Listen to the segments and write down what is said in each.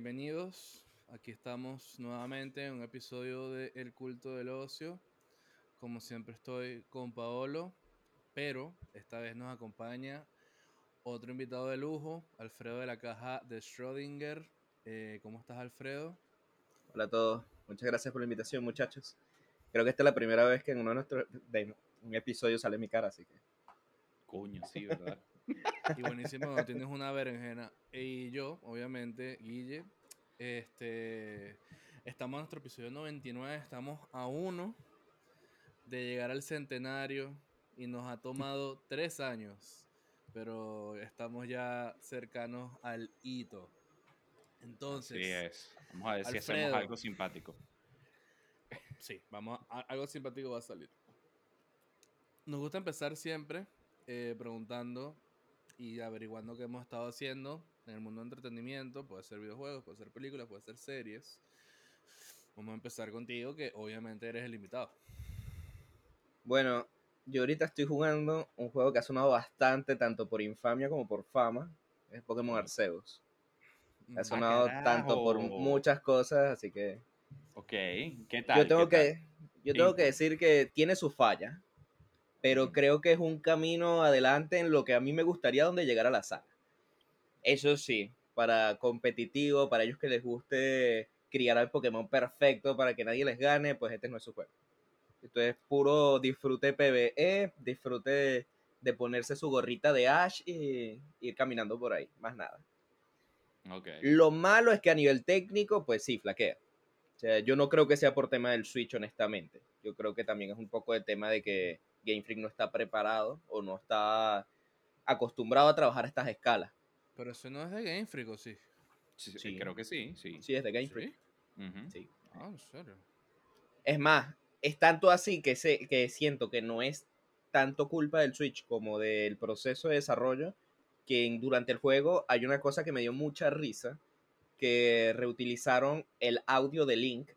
bienvenidos. Aquí estamos nuevamente en un episodio de El culto del ocio. Como siempre estoy con Paolo, pero esta vez nos acompaña otro invitado de lujo, Alfredo de la caja de Schrödinger. Eh, ¿Cómo estás, Alfredo? Hola a todos. Muchas gracias por la invitación, muchachos. Creo que esta es la primera vez que en uno de nuestros de un episodio sale mi cara, así que. Coño, sí, ¿verdad? Y buenísimo, cuando tienes una berenjena. Y yo, obviamente, Guille, este, estamos en nuestro episodio 99, estamos a uno de llegar al centenario y nos ha tomado tres años, pero estamos ya cercanos al hito. Entonces, Sí es. Vamos a ver si hacemos algo simpático. Sí, vamos a, algo simpático va a salir. Nos gusta empezar siempre eh, preguntando y averiguando qué hemos estado haciendo en el mundo de entretenimiento. Puede ser videojuegos, puede ser películas, puede ser series. Vamos a empezar contigo, que obviamente eres el invitado. Bueno, yo ahorita estoy jugando un juego que ha sonado bastante, tanto por infamia como por fama. Es Pokémon Arceus. Ha Mm, sonado tanto por muchas cosas, así que. Ok, ¿qué tal? Yo tengo ¿Qué tal? que. Yo tengo que decir que tiene su falla. Pero creo que es un camino adelante en lo que a mí me gustaría donde llegar a la saga. Eso sí, para competitivo, para ellos que les guste criar al Pokémon perfecto para que nadie les gane, pues este no es su juego. Esto es puro disfrute PvE, disfrute de ponerse su gorrita de Ash y ir caminando por ahí, más nada. Ok. Lo malo es que a nivel técnico, pues sí, flaquea. O sea, yo no creo que sea por tema del Switch, honestamente. Yo creo que también es un poco de tema de que Game Freak no está preparado o no está acostumbrado a trabajar a estas escalas. Pero eso no es de Game Freak, ¿o sí? Sí. Creo que sí, sí. Sí, es de Game Freak. ¿Sí? Ah, en serio. Es más, es tanto así que, sé, que siento que no es tanto culpa del Switch como del proceso de desarrollo, que en- durante el juego hay una cosa que me dio mucha risa, que reutilizaron el audio de Link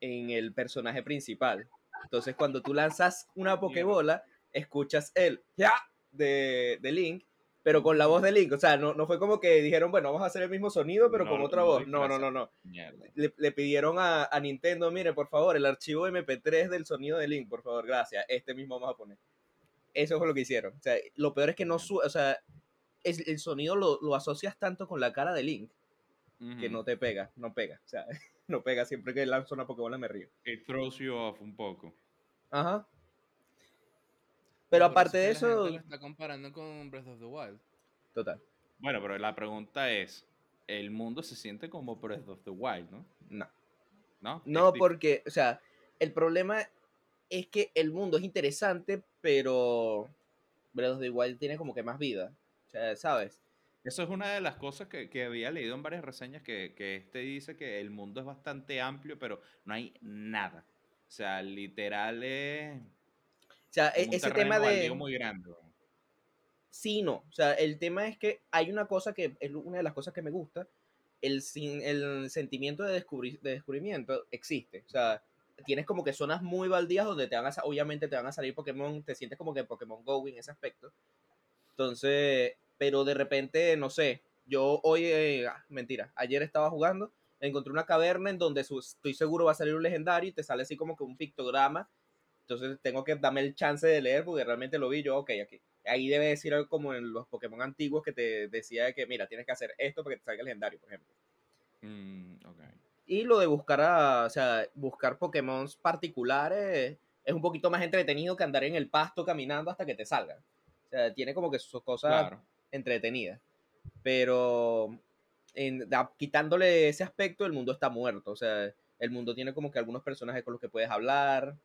en el personaje principal. Entonces cuando tú lanzas una Pokébola, escuchas el ya de, de Link, pero con la voz de Link. O sea, no, no fue como que dijeron, bueno, vamos a hacer el mismo sonido, pero No, con otra no voz. No, no, no, no le, le pidieron a, a Nintendo, mire, por favor, el archivo MP3 del sonido de Link, por favor, gracias. Este mismo vamos a poner. Eso fue lo que hicieron. O sea, lo peor es que no su o sea, es- el sonido lo, lo asocias tanto con la cara de Link que no te pega, no pega. O sea, no pega siempre que lanzo una Pokébola me río. It throws you off un poco. Ajá. Pero aparte de la eso, lo está comparando con Breath of the Wild. total, Bueno, pero la pregunta es, el mundo se siente como Breath of the Wild, ¿no? no. ¿No? No, porque, o sea, el problema es que el mundo es interesante, pero Breath of the Wild tiene como que más vida. O sea, ¿sabes? Eso es una de las cosas que, que había leído en varias reseñas que, que este dice que el mundo es bastante amplio, pero no hay nada. O sea, literal es O sea, e- ese tema de... muy grande. Sí, no. O sea, el tema es que hay una cosa que es una de las cosas que me gusta. El, el sentimiento de, descubri- de descubrimiento existe. O sea, tienes como que zonas muy baldías donde te van a, obviamente te van a salir Pokémon, te sientes como que Pokémon Go en ese aspecto. Entonces, pero de repente, no sé, yo hoy, eh, ah, mentira, ayer estaba jugando, encontré una caverna en donde su- estoy seguro va a salir un legendario y te sale así como que un pictograma. Entonces tengo que darme el chance de leer porque realmente lo vi yo, ok, aquí. Ahí debe decir algo como en los Pokémon antiguos que te decía de que, mira, tienes que hacer esto para que te salga el legendario, por ejemplo. Mm, ok. Y lo de buscar a, o sea, buscar Pokémon particulares es un poquito más entretenido que andar en el pasto caminando hasta que te salgan. O sea, tiene como que sus cosas Claro. Entretenidas. Pero en- da- quitándole ese aspecto, el mundo está muerto. O sea, el mundo tiene como que algunos personajes con los que puedes hablar.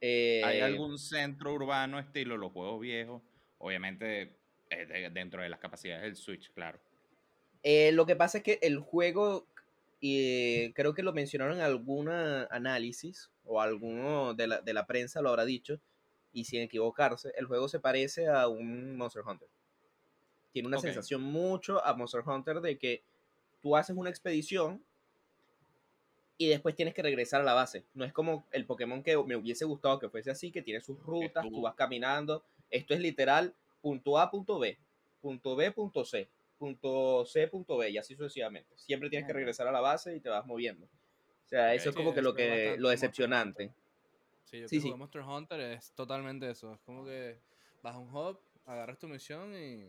eh, ¿Hay algún centro urbano estilo los juegos viejos? Obviamente eh, de- dentro de las capacidades del Switch, claro. Eh, lo que pasa es que el juego, y creo que lo mencionaron en algún análisis, o alguno de la, de la prensa lo habrá dicho, y sin equivocarse, el juego se parece a un Monster Hunter. Tiene una Ok. sensación mucho a Monster Hunter de que tú haces una expedición y después tienes que regresar a la base. No es como el Pokémon que me hubiese gustado que fuese así, que tiene sus rutas, tú- vas caminando. Esto es literal punto A, punto B, punto B, punto C. punto C, punto B, y así sucesivamente. Siempre tienes que regresar a la base y te vas moviendo. O sea, eso es Sí, como que eso lo que lo decepcionante. Sí, yo Sí, que sí. Monster Hunter es totalmente eso. Es como que vas a un hub, agarras tu misión y,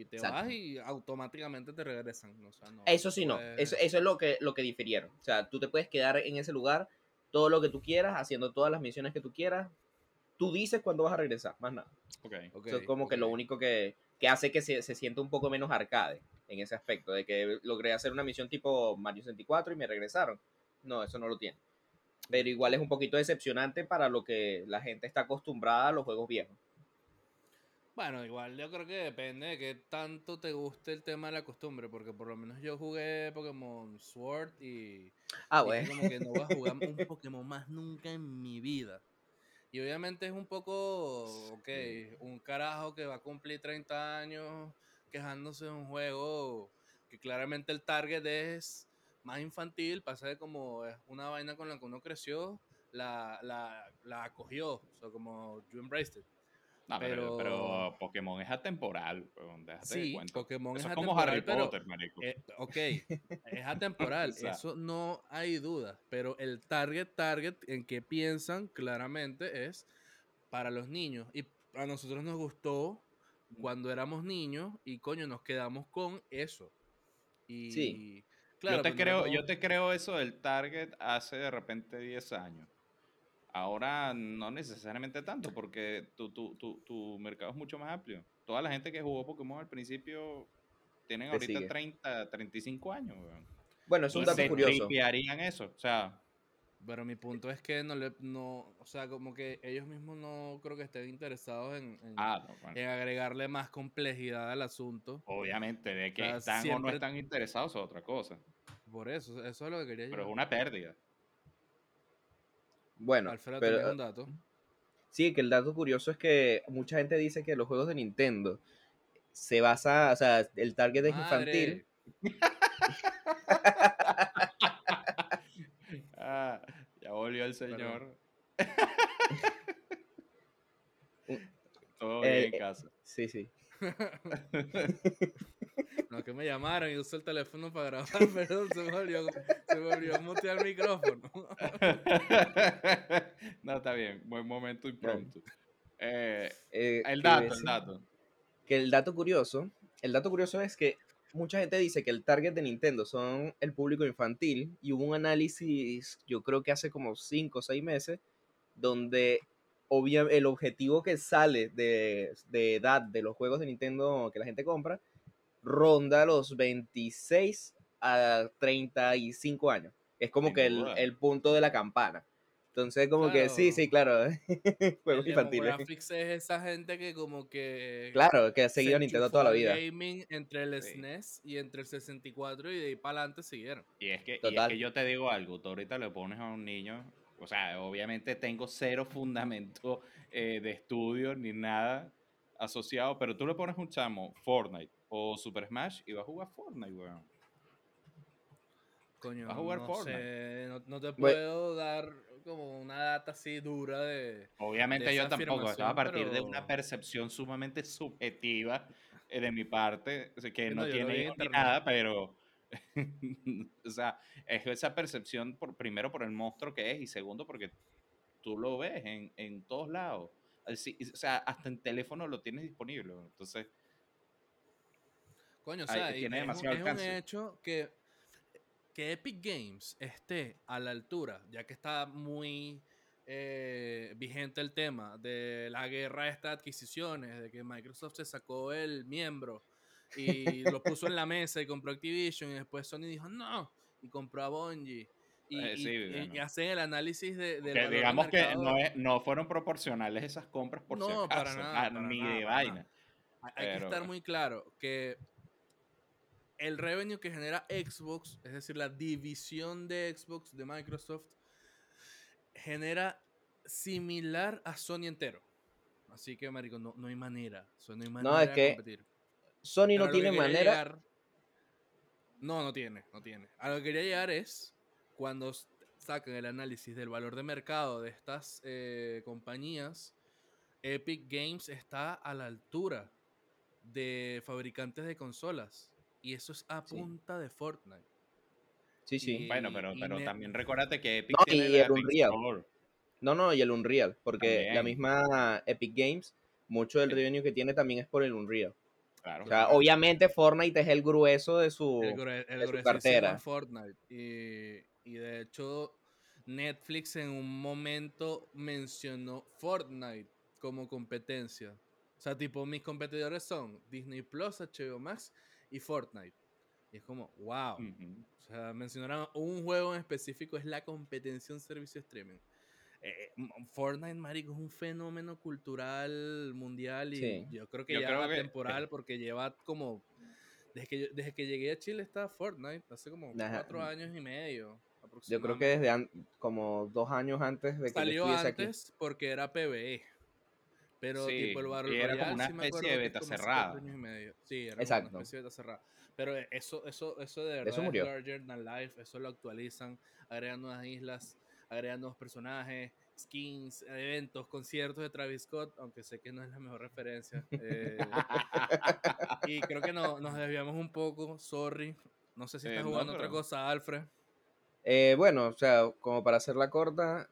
y te Exacto. vas y automáticamente te regresan. O sea, no, Eso sí no, puedes- eso, eso es lo que, lo que difirieron. O sea, tú te puedes quedar en ese lugar todo lo que tú quieras, haciendo todas las misiones que tú quieras. Tú dices cuándo vas a regresar, más nada. Ok. Ok, Eso es como que lo único que, que hace que se, se sienta un poco menos arcade en ese aspecto, de que logré hacer una misión tipo Mario 64 y me regresaron. No, eso no lo tiene. Pero igual es un poquito decepcionante para lo que la gente está acostumbrada a los juegos viejos. Bueno, igual yo creo que depende de qué tanto te guste el tema de la costumbre, porque por lo menos yo jugué Pokémon Sword y Ah, bueno. como que no voy a jugar un Pokémon más nunca en mi vida. Y obviamente es un poco, ok, un carajo que va a cumplir 30 años quejándose de un juego que claramente el target es más infantil, pasa de como es una vaina con la que uno creció, la, la, la acogió, o sea, como you embraced it. No, pero, Pero- pero Pokémon es atemporal, de Sí, cuento. Pokémon Eso es es como atemporal, Harry pero, Potter, marico. eh, ok, es atemporal, O sea. eso no hay duda, pero el target, target en que piensan claramente es para los niños. Y a nosotros nos gustó cuando éramos niños y coño, nos quedamos con eso. Y Sí. claro, yo, te no creo, yo te creo eso del target hace de repente 10 años. Ahora no necesariamente tanto, porque tu, tu, tu, tu mercado es mucho más amplio. Toda la gente que jugó Pokémon al principio tienen Te ahorita sigue. 30, 35 años. weón. Bueno, es un dato Se curioso. tripearían eso. O sea, Pero mi punto es que no le, no, o sea, como que ellos mismos no creo que estén interesados en, en- ah, no, bueno, en agregarle más complejidad al asunto. obviamente, de que sea, están o no están interesados es otra cosa. Por eso, eso es lo que quería Pero es una pérdida. Bueno, Alfredo pero, un dato. sí, que el dato curioso es que mucha gente dice que los juegos de Nintendo se basa, o sea, el target es infantil. Ah, ya volvió el señor. Todo Eh, bien en eh, casa. Sí, sí. No, que me llamaron y usé el teléfono para grabar, perdón, se me olvidó, se me olvidó mutear el micrófono. no, está bien. Buen momento impromptu. Eh, Eh, el ¿qué iba a dato, el dato. que el dato curioso, el dato curioso es que mucha gente dice que el target de Nintendo son el público infantil y hubo un análisis, yo creo que hace como 5 o 6 meses, donde obvia, el objetivo que sale de, de edad de los juegos de Nintendo que la gente compra ronda los 26 a 35 años. Es como Sin que el, el punto de la campana. Entonces, como que sí, sí, claro, juegos El infantiles. demographics es esa gente que como que... Claro, que ha se seguido Nintendo toda la vida. gaming entre el Sí. SNES y entre el 64 y de ahí para adelante siguieron. Y es, que, y es que yo te digo algo, tú ahorita le pones a un niño, o sea, obviamente tengo cero fundamento eh, de estudio ni nada asociado, pero tú le pones un chamo Fortnite o Super Smash y va a jugar Fortnite, weón. Coño, Vas a jugar no Fortnite. sé, no, no te puedo dar como una data así dura de... Obviamente de yo esa tampoco, a partir de una percepción sumamente subjetiva eh, de mi parte, que no tiene ni nada, pero, o sea, es esa percepción, por, primero por el monstruo que es y segundo porque tú lo ves en, en todos lados. Así- O sea, hasta en teléfono lo tienes disponible. Entonces, Coño, o sea, tiene es, un- demasiado es un hecho que, que Epic Games esté a la altura, ya que está muy eh, vigente el tema de la guerra de adquisiciones, de que Microsoft se sacó el miembro y lo puso en la mesa y compró Activision y después Sony dijo no y compró a Bungie. Y, Eh, y- sí, y- bueno. y hacen el análisis de, del que de digamos que no, es- no fueron proporcionales esas compras por si No, acaso, para nada, ah, para ni nada, de para vaina. nada. Hay que estar muy claro que el revenue que genera Xbox, es decir, la división de Xbox de Microsoft, genera similar a Sony entero. Así que, marico, no, no hay manera. o sea, no hay manera No, es de que competir. Sony no que tiene manera. llegar- no, no tiene, no tiene. A lo que quería llegar es cuando sacan el análisis del valor de mercado de estas eh, compañías, Epic Games está a la altura de fabricantes de consolas. Y eso es a Sí. punta de Fortnite. Sí, sí. Y- Bueno, pero, pero también recuérdate que Epic No, tiene y el Epic Unreal. Store. No, no, y el Unreal, porque la misma Epic Games, mucho del Sí. revenue que tiene también es por el Unreal. Claro. O sea, obviamente Fortnite es el grueso de su... el, grue- el de su gruesísimo cartera. Fortnite. Y, y de hecho, Netflix en un momento mencionó Fortnite como competencia. O sea, tipo, mis competidores son Disney Plus, HBO Max y Fortnite. Y es como, wow. O sea, mencionaron un juego en específico, es la competencia en servicio streaming. Eh, Fortnite, marico, es un fenómeno cultural mundial y Sí. yo creo que Yo ya creo que- temporal porque lleva como... Desde que, yo- desde que llegué a Chile está Fortnite, hace como Ajá. cuatro años y medio. Yo creo que desde como dos años antes de que yo Salió aquí. antes porque era PvE. Pero Sí, tipo el Battle y era como Royale, una especie acuerdo de es beta cerrada. Sí, era Exacto. una especie de beta cerrada. Pero eso, eso, eso de verdad Eso es murió. larger than life, eso lo actualizan, agregan nuevas islas, agregan nuevos personajes, skins, eventos, conciertos de Travis Scott, aunque sé que no es la mejor referencia. eh, y creo que no, nos desviamos un poco, sorry. No sé si Eh, estás no, jugando otra cosa, Alfred. Eh, bueno, o sea, como para hacerla corta,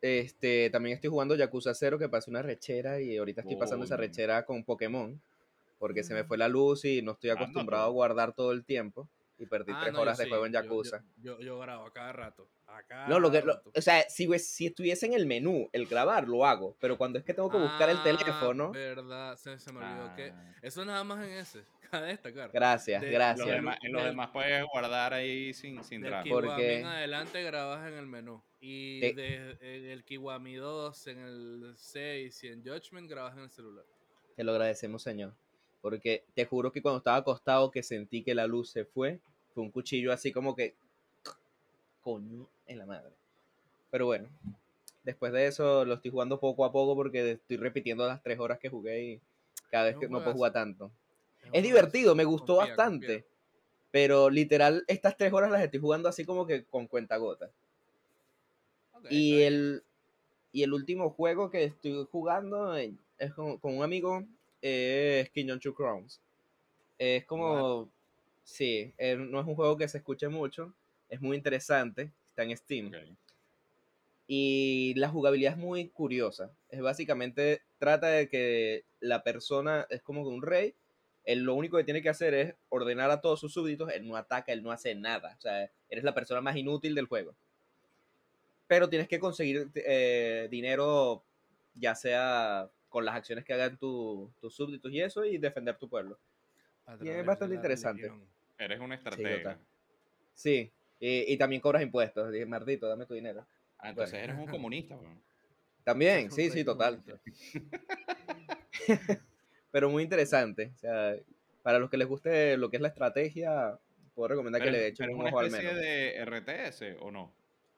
este, también estoy jugando Yakuza 0, que pasé una rechera y ahorita estoy pasando esa Uy. rechera con Pokémon, porque se me Mm. fue la luz y no estoy Anda acostumbrado a guardar todo el tiempo y perdí Ah, tres no, horas de sí, juego en yo- yo- Yakuza. Yo, yo, grabo a cada rato. No, lo que, lo- o sea, si, si estuviese en el menú, el grabar, lo hago, pero cuando es que tengo que buscar el Ah, teléfono, Verdad, se, se me olvidó que. Ah. Eso nada más en ese. Cabe destacar. gracias, De- Los gracias. del- demás- en los del- demás puedes guardar ahí sin, sin Del drama. Porque- en adelante grabas en el menú. Y Te- de, en el Kiwami 2, en el 6 y en Judgment grabas en el celular. Te lo agradecemos, señor. Porque te juro que cuando estaba acostado que sentí que la luz se fue, fue un cuchillo así como que... Coño en la madre. Pero bueno, después de eso lo estoy jugando poco a poco porque estoy repitiendo las tres horas que jugué y cada vez que no puedo jugar tanto. Es divertido, me gustó Confía, bastante. confía. Pero literal, estas tres horas las estoy jugando así como que con cuenta gota. Y el, y el último juego que estoy jugando eh, es con, con un amigo, eh, es Kingdom Two Crowns. Es como, sí, eh, no es un juego que se escuche mucho, es muy interesante, está en Steam. Y la jugabilidad es muy curiosa. Es básicamente, trata de que la persona es como que un rey. Él lo único que tiene que hacer es ordenar a todos sus súbditos. Él no ataca, él no hace nada. O sea, eres la persona más inútil del juego. Pero tienes que conseguir eh, dinero, ya sea con las acciones que hagan tu- tus súbditos y eso, y defender tu pueblo. A y es bastante interesante. religión. Eres un total. estratega. Sí, y, y también cobras impuestos. Dije, maldito, dame tu dinero. Ah, entonces Bueno. eres un comunista. weón. También, Es sí, sí, total. pero muy interesante. O sea, para los que les guste lo que es la estrategia, puedo recomendar Pero, que le echen es un una ojo al especie menos. de RTS o no.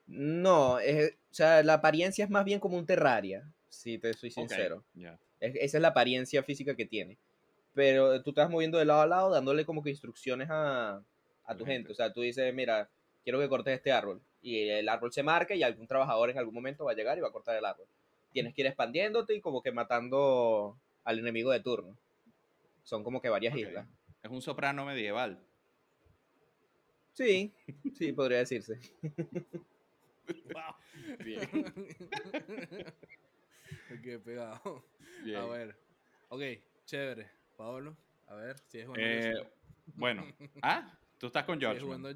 No, es- o sea, la apariencia es más bien como un Terraria, si te soy sincero. Es- esa es la apariencia física que tiene. Pero tú te vas moviendo de lado a lado, dándole como que instrucciones a, a tu gente. gente. O sea, tú dices, mira, quiero que cortes este árbol. Y el árbol se marca y algún trabajador en algún momento va a llegar y va a cortar el árbol. Tienes que ir expandiéndote y como que matando al enemigo de turno. Son como que varias islas. Es un soprano medieval. Sí, sí, podría decirse. Wow. Bien. ok, pegado. Bien. A ver. Ok, chévere. Pablo, a ver, si es jugando Eh, bueno. Ah, tú estás con George. jugando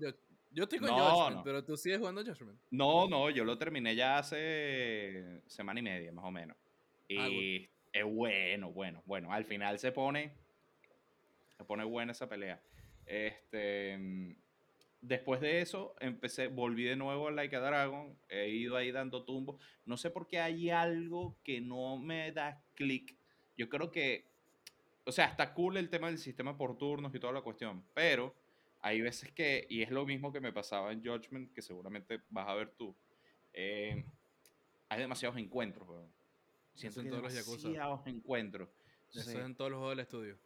Yo estoy con No, Judgment, no. pero tú sigues jugando Judgment. No, no, yo lo terminé ya hace semana y media, más o menos. Ah, Y es bueno, bueno, bueno. Al final se pone. Se pone buena esa pelea. Este. Después de eso, empecé, volví de nuevo a Like a Dragon. He ido ahí dando tumbos. No sé por qué hay algo que no me da clic. Yo creo que. O sea, está cool el tema del sistema por turnos y toda la cuestión. Pero hay veces que, y es lo mismo que me pasaba en Judgment, que seguramente vas a ver tú, eh, hay demasiados encuentros, weón. Siento en que todos los Yakuza. demasiados encuentros. Eso Entonces, es en todos los juegos del estudio.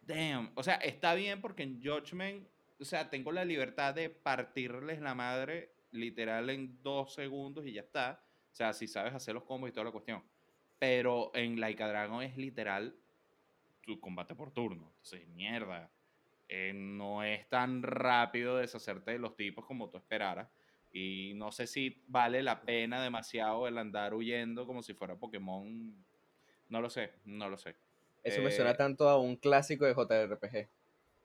damn. O sea, está bien porque en Judgment, o sea, tengo la libertad de partirles la madre literal en dos segundos y ya está. O sea, si sabes hacer los combos y toda la cuestión. Pero en Like a Dragon es literal tu combate por turno. Entonces, mierda. Eh, no es tan rápido deshacerte de los tipos como tú esperaras. Y no sé si vale la pena demasiado el andar huyendo como si fuera Pokémon. No lo sé, no lo sé. Eso me Eh, suena tanto a un clásico de JRPG.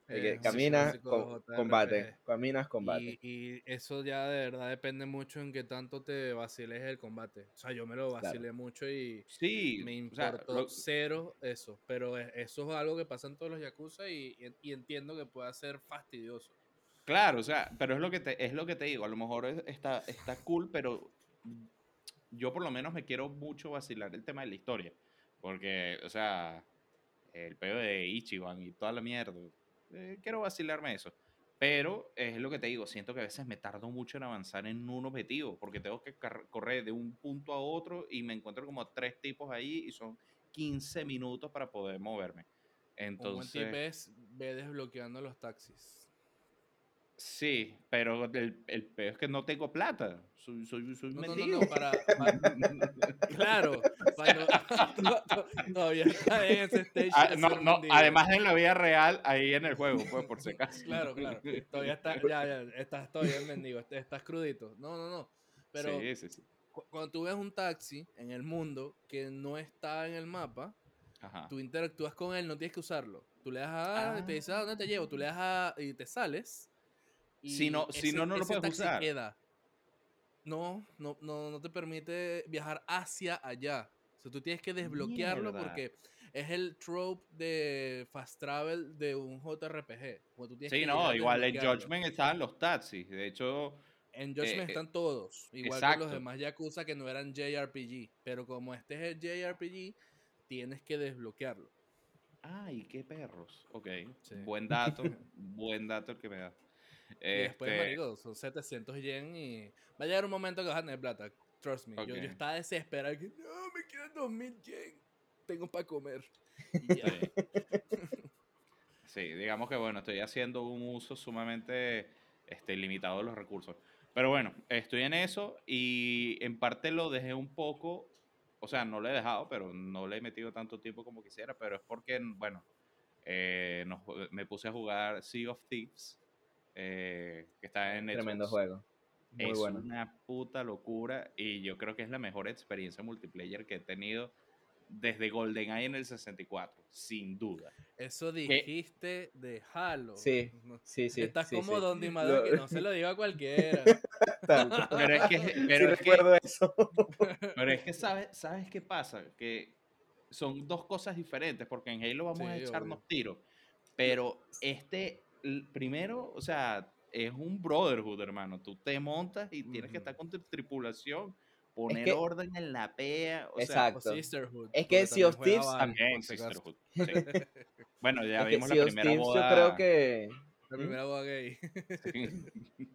Un caminas, combate. Caminas, combate. Y, y eso ya de verdad depende mucho en qué tanto te vaciles el combate. O sea, yo me lo Claro. vacilé mucho y Sí, me o sea, importó lo- cero eso. Pero es- eso es algo que pasa en todos los Yakuza y, y- y entiendo que pueda ser fastidioso. Claro, o sea, pero es lo que te, es lo que te digo, a lo mejor es- está, está cool, pero yo por lo menos me quiero mucho vacilar el tema de la historia, porque, o sea, el pedo de Ichiban y toda la mierda, eh, quiero vacilarme eso. Pero es lo que te digo, siento que a veces me tardo mucho en avanzar en un objetivo, porque tengo que correr de un punto a otro y me encuentro como tres tipos ahí y son 15 minutos para poder moverme. Un buen Entonces, tip es ve desbloqueando los taxis. Sí, pero el, el peor es que no tengo plata. Soy, soy, soy No, no, no, mendigo. no, para, para- claro, todavía está en ese stage. Ah, mendigo. además en la vida real, ahí en el juego, pues, por si acaso. Claro, claro. Todavía está, ya, ya, estás todavía en mendigo, est- estás crudito. No, no, no. Pero Sí, sí, sí. cu- cuando tú ves un taxi en el mundo que no está en el mapa, Ajá. tú interactúas con él, no tienes que usarlo. Tú le das a, Ah. te dice, ¿a dónde te llevo? Tú le das a, y te sales. Si no- si no, no lo puedes usar. queda. No, no, no, no te permite viajar hacia allá. O sea, tú tienes que desbloquearlo Mierda. porque es el trope de fast travel de un JRPG. Tú Sí, que no, igual en. Judgment estaban los taxis. De hecho, En Judgment Eh, eh, están todos, igual que los demás Yakuza que no eran JRPG. Pero como este es el JRPG, tienes que desbloquearlo. ay, qué perros. Ok, Sí. buen dato, buen dato el que me da. Y después, Este, marico, son 700 yen y va a llegar un momento que vas a tener plata. Trust me. Yo, Ok. yo estaba desesperado. Que, no, me quedan 2000 yen. Tengo para comer. Y ya. Sí. Sí, digamos que bueno, estoy haciendo un uso sumamente este, limitado de los recursos. Pero bueno, estoy en eso y en parte lo dejé un poco, o sea, no lo he dejado, pero no le he metido tanto tiempo como quisiera, pero es porque, bueno, eh, nos- me puse a jugar Sea of Thieves, eh, que está en Tremendo Xbox. juego. Muy es bueno. una puta locura y yo creo que es la mejor experiencia multiplayer que he tenido desde GoldenEye en el 64, sin duda. Eso dijiste de Halo. Sí, Sí, sí. Estás sí, como sí. Don Dimado, que no se lo diga a cualquiera. Pero es que, Sí pero es que, recuerdo eso. pero es que ¿sabes, ¿sabes qué pasa? Que son dos cosas diferentes, porque en Halo vamos a Sí, echarnos obvio. tiros, pero este, primero, o sea, es un brotherhood, hermano. Tú te montas y tienes que estar con tu tripulación, poner que- orden en la PEA, o sea, Exacto. O Sisterhood. Es que Sea of Thieves también si. Sisterhood, sí. Bueno, ya Es vimos Sea la primera Thieves boda. yo creo que... La ¿Mm? primera boda gay.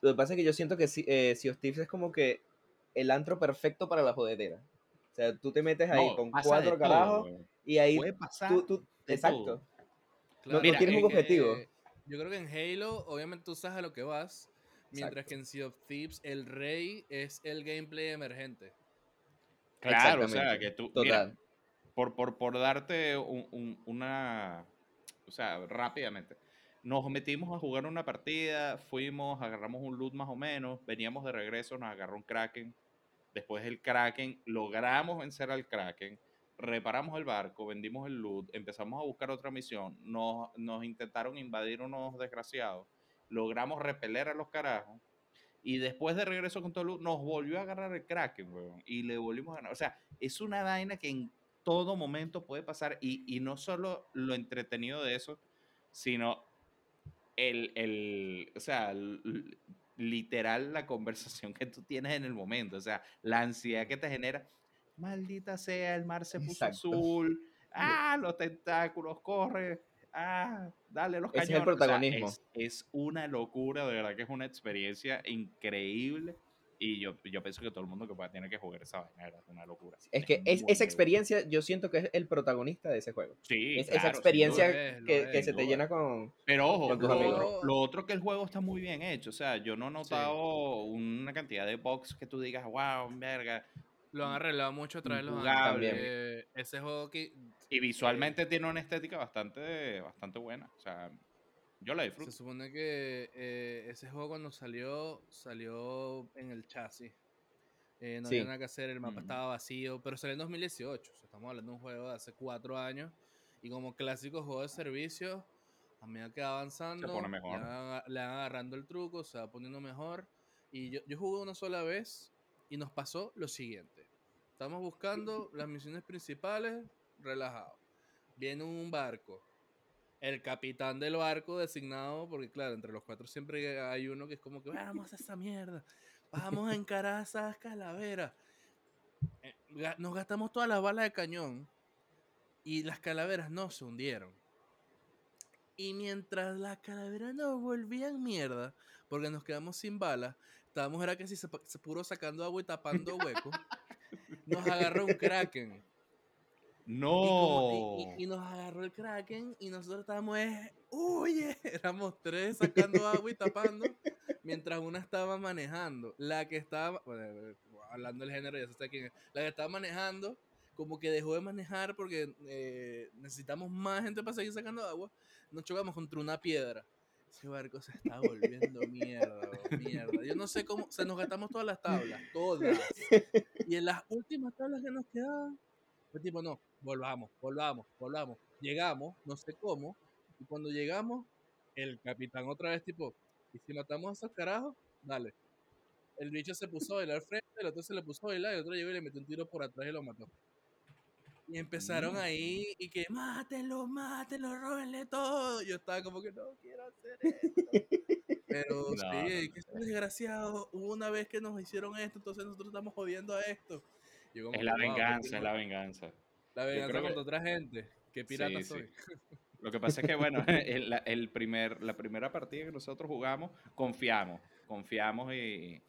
Lo que pasa es que yo siento que Si- eh, Sea of Thieves es como que el antro perfecto para la jodedera. O sea, tú te metes ahí No, con cuatro carajos y ahí Puede pasar tú, tú- exacto. todo. No Mira, tienes un objetivo. Yo creo que en Halo, obviamente tú sabes a lo que vas. Mientras Exacto. que en Sea of Thieves, el rey es el gameplay emergente. Claro, o sea, que tú, Total. mira, por, por, por darte un- un- una, o sea, rápidamente, nos metimos a jugar una partida, fuimos, agarramos un loot más o menos, veníamos de regreso, nos agarró un Kraken, después del Kraken, logramos vencer al Kraken, reparamos el barco, vendimos el loot, empezamos a buscar otra misión, nos, nos intentaron invadir unos desgraciados, logramos repeler a los carajos, y después de regreso con todo el loot, nos volvió a agarrar el Kraken, weón, y le volvimos a ganar. O sea, es una vaina que en todo momento puede pasar, y, y no solo lo entretenido de eso, sino el, el o sea, l- l- literal la conversación que tú tienes en el momento, o sea, la ansiedad que te genera, maldita sea, el mar se puso Exacto. azul, ah, los tentáculos, corre, ah, dale los Ese es el cañones. O sea, protagonismo. es, es una locura, de verdad que es una experiencia increíble. Y yo, yo pienso que todo el mundo que pueda tiene que jugar esa vaina era una locura. Es que es, esa experiencia yo siento que es el protagonista de ese juego. Sí, Es- claro, esa experiencia duda. es, que, es, que se te llena con... Pero ojo, con tus lo amigos. otro, lo otro que el juego está muy bien hecho. O sea, yo no he notado una cantidad de bugs que tú digas, wow, verga. Lo han arreglado mucho a través de los. Eh, ese juego que Y visualmente tiene una estética bastante, bastante buena. O sea, yo la se disfruto. supone que eh, ese juego cuando salió, salió en el chasis. Eh, no Sí. había nada que hacer, el mapa estaba vacío, pero salió en 2018. o sea, estamos hablando de un juego de hace cuatro años. Y como clásico juego de servicio, a medida que va avanzando, pone mejor. Le, van, le van agarrando el truco, se va poniendo mejor. Y yo, yo jugué una sola vez y nos pasó lo siguiente. Estamos buscando las misiones principales, relajado. Viene un barco. El capitán del barco designado, porque claro, entre los cuatro siempre hay uno que es como que "Bueno, vamos a esa mierda. Vamos a encarar esas calaveras. Eh, Nos gastamos todas las balas de cañón y las calaveras no se hundieron. Y mientras las calaveras nos volvían mierda, porque nos quedamos sin balas, estábamos era que si se, se puro sacando agua y tapando huecos, nos agarró un kraken. Y, como- No. y- nos agarró el Kraken y nosotros estábamos, eh, huye. Éramos tres sacando agua y tapando mientras una estaba manejando. La que estaba, bueno, hablando del género, ya se sabe quién es. La que estaba manejando, como que dejó de manejar porque eh, necesitamos más gente para seguir sacando agua. Nos chocamos contra una piedra. Ese barco se está volviendo mierda, mierda. Yo no sé cómo, o sea, nos gastamos todas las tablas, todas. Y en las últimas tablas que nos quedaban, fue tipo, no, volvamos, volvamos, volvamos. Llegamos, no sé cómo, y cuando llegamos, el capitán otra vez tipo, ¿y si matamos a esos carajos? Dale. El bicho se puso a bailar al frente, el otro se le puso a bailar, y el otro llegó y le metió un tiro por atrás y lo mató. Y empezaron Mm. ahí y que mátenlo, mátenlo, róbenle todo. Yo estaba como que no quiero hacer esto. Pero No, sí, que estos desgraciados, hubo una vez que nos hicieron esto, entonces nosotros estamos jodiendo a esto. Como Es la "Wow, qué venganza, es la venganza. la venganza que- contra otra gente. Qué pirata Sí, sí. soy. Lo que pasa es que, bueno, el, el primer, la primera partida que nosotros jugamos, confiamos. Confiamos y,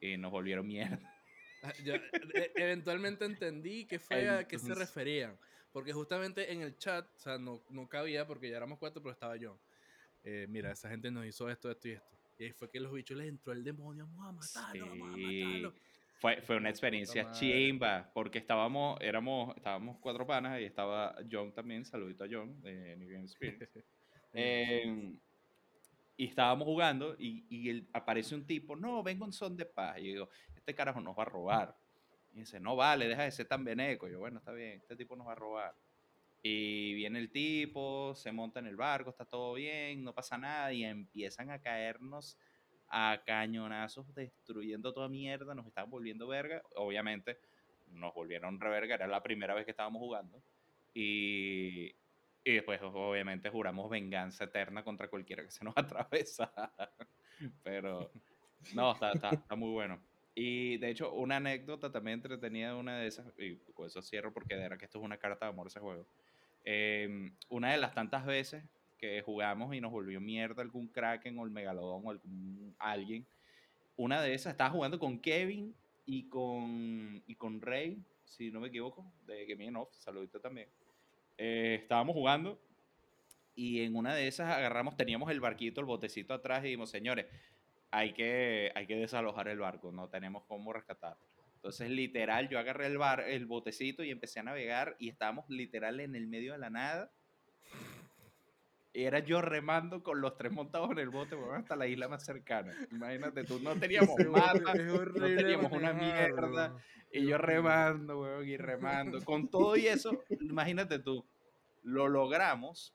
y nos volvieron mierda. Ah, ya, e- eventualmente entendí que fue a qué se referían. Porque justamente en el chat, o sea, no, no cabía porque ya éramos cuatro, pero estaba yo. Eh, mira, esa gente nos hizo esto, esto y esto. Y ahí fue que los bichos les entró el demonio. Vamos a matarlo, vamos a Sí. matarlo. Fue, fue una experiencia chimba, porque estábamos, éramos, estábamos cuatro panas y estaba John también, saludito a John de New Game Spirit. Eh, y estábamos jugando y, y el- aparece un tipo, no, vengo en son de paz. Y yo digo, este carajo nos va a robar. Y dice, no vale, deja de ser tan veneco. Y yo, bueno, está bien, este tipo nos va a robar. Y viene el tipo, se monta en el barco, está todo bien, no pasa nada. Y empiezan a caernos a cañonazos, destruyendo toda mierda, nos estaban volviendo verga. Obviamente, nos volvieron reverga, era la primera vez que estábamos jugando. Y, y después, obviamente, juramos venganza eterna contra cualquiera que se nos atraviesa. Pero, no, está, está, está muy bueno. Y de hecho, una anécdota también entretenida de una de esas, y con eso cierro porque de verdad que esto es una carta de amor ese juego. Em, una de las tantas veces que jugamos y nos volvió mierda algún Kraken o el Megalodón o algún alguien, una de esas estaba jugando con Kevin y con, y con Rey, si no me equivoco, de Gaming Off, saludito también. Eh, estábamos jugando y en una de esas agarramos, teníamos el barquito, el botecito atrás y dijimos, señores, hay que, hay que desalojar el barco, no tenemos cómo rescatar. Entonces, literal, yo agarré el, bar, el botecito y empecé a navegar y estábamos literal en el medio de la nada. Y era yo remando con los tres montados en el bote weón, hasta la isla más cercana. Imagínate tú, no teníamos mapa, no teníamos una mierda. Y yo remando, weón, y remando. Con todo y eso, imagínate tú, lo logramos.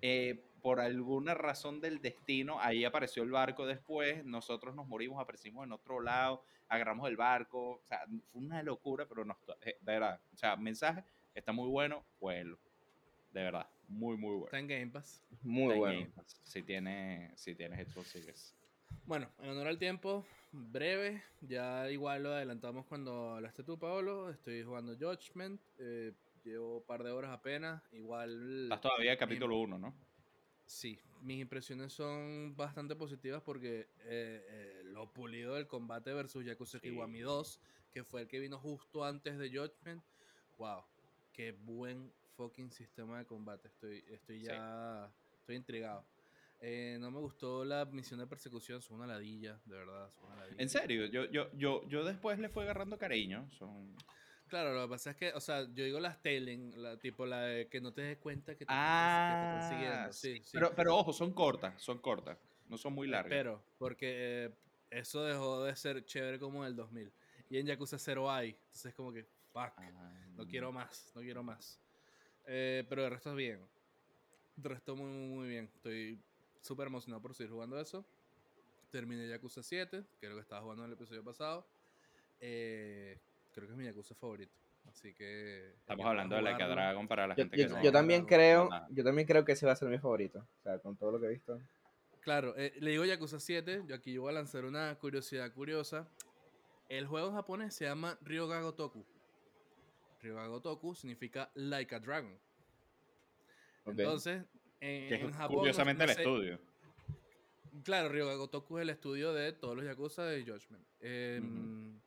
eh, por alguna razón del destino, ahí apareció el barco después, nosotros nos morimos, aparecimos en otro lado, agarramos el barco, o sea, fue una locura, pero no, eh, de verdad, o sea, mensaje, está muy bueno, jueguenlo, de verdad, muy, muy bueno. Está en Game Pass. Muy Está bueno. Pass, Si tienes, si tienes Xbox Series. Bueno, en honor al tiempo, breve, ya igual lo adelantamos cuando hablaste tú, Pablo. Estoy jugando Judgment, eh, llevo un par de horas apenas. Igual, Estás todavía en capítulo 1, ¿no? Sí, mis impresiones son bastante positivas porque eh, eh, lo pulido del combate versus Yakuza Sí. Kiwami 2, que fue el que vino justo antes de Judgment. Wow, qué buen fucking sistema de combate. Estoy, estoy Sí. ya, estoy intrigado. Eh, no me gustó la misión de persecución, son una ladilla, de verdad. Son una ladilla. En serio, yo, yo, yo, yo después le fui agarrando cariño. Son... Claro, lo que pasa es que, o sea, yo digo las tailing, la, tipo la de que no te des cuenta que te, que te Ah, están siguiendo. Sí, sí. Pero, pero ojo, son cortas, son cortas. No son muy largas. Pero, porque eh, eso dejó de ser chévere como en el 2000. Y en Yakuza 0 hay. Entonces, como que, fuck, Ah, no quiero más, no quiero más. Eh, pero el resto es bien. El resto muy, muy, muy bien. Estoy súper emocionado por seguir jugando eso. Terminé Yakuza 7, que es lo que estaba jugando en el episodio pasado. Eh, creo que es mi Yakuza favorito. Así que. Estamos hablando de para Like. Dragon para la Yo, gente yo- que no- no. yo también creo, nada. yo también creo que ese va a ser mi favorito. O sea, con todo lo que he visto. Claro, eh, le digo Yakuza 7. Yo aquí voy a lanzar una curiosidad curiosa. El juego en japonés se llama Ryoga Gotoku. Ryoga Gotoku significa Like a Dragon. Entonces, en, Que es en Japón. no- curiosamente no el sé- estudio. Claro, Ryoga Gotoku es el estudio de todos los Yakuza de Judgment. En,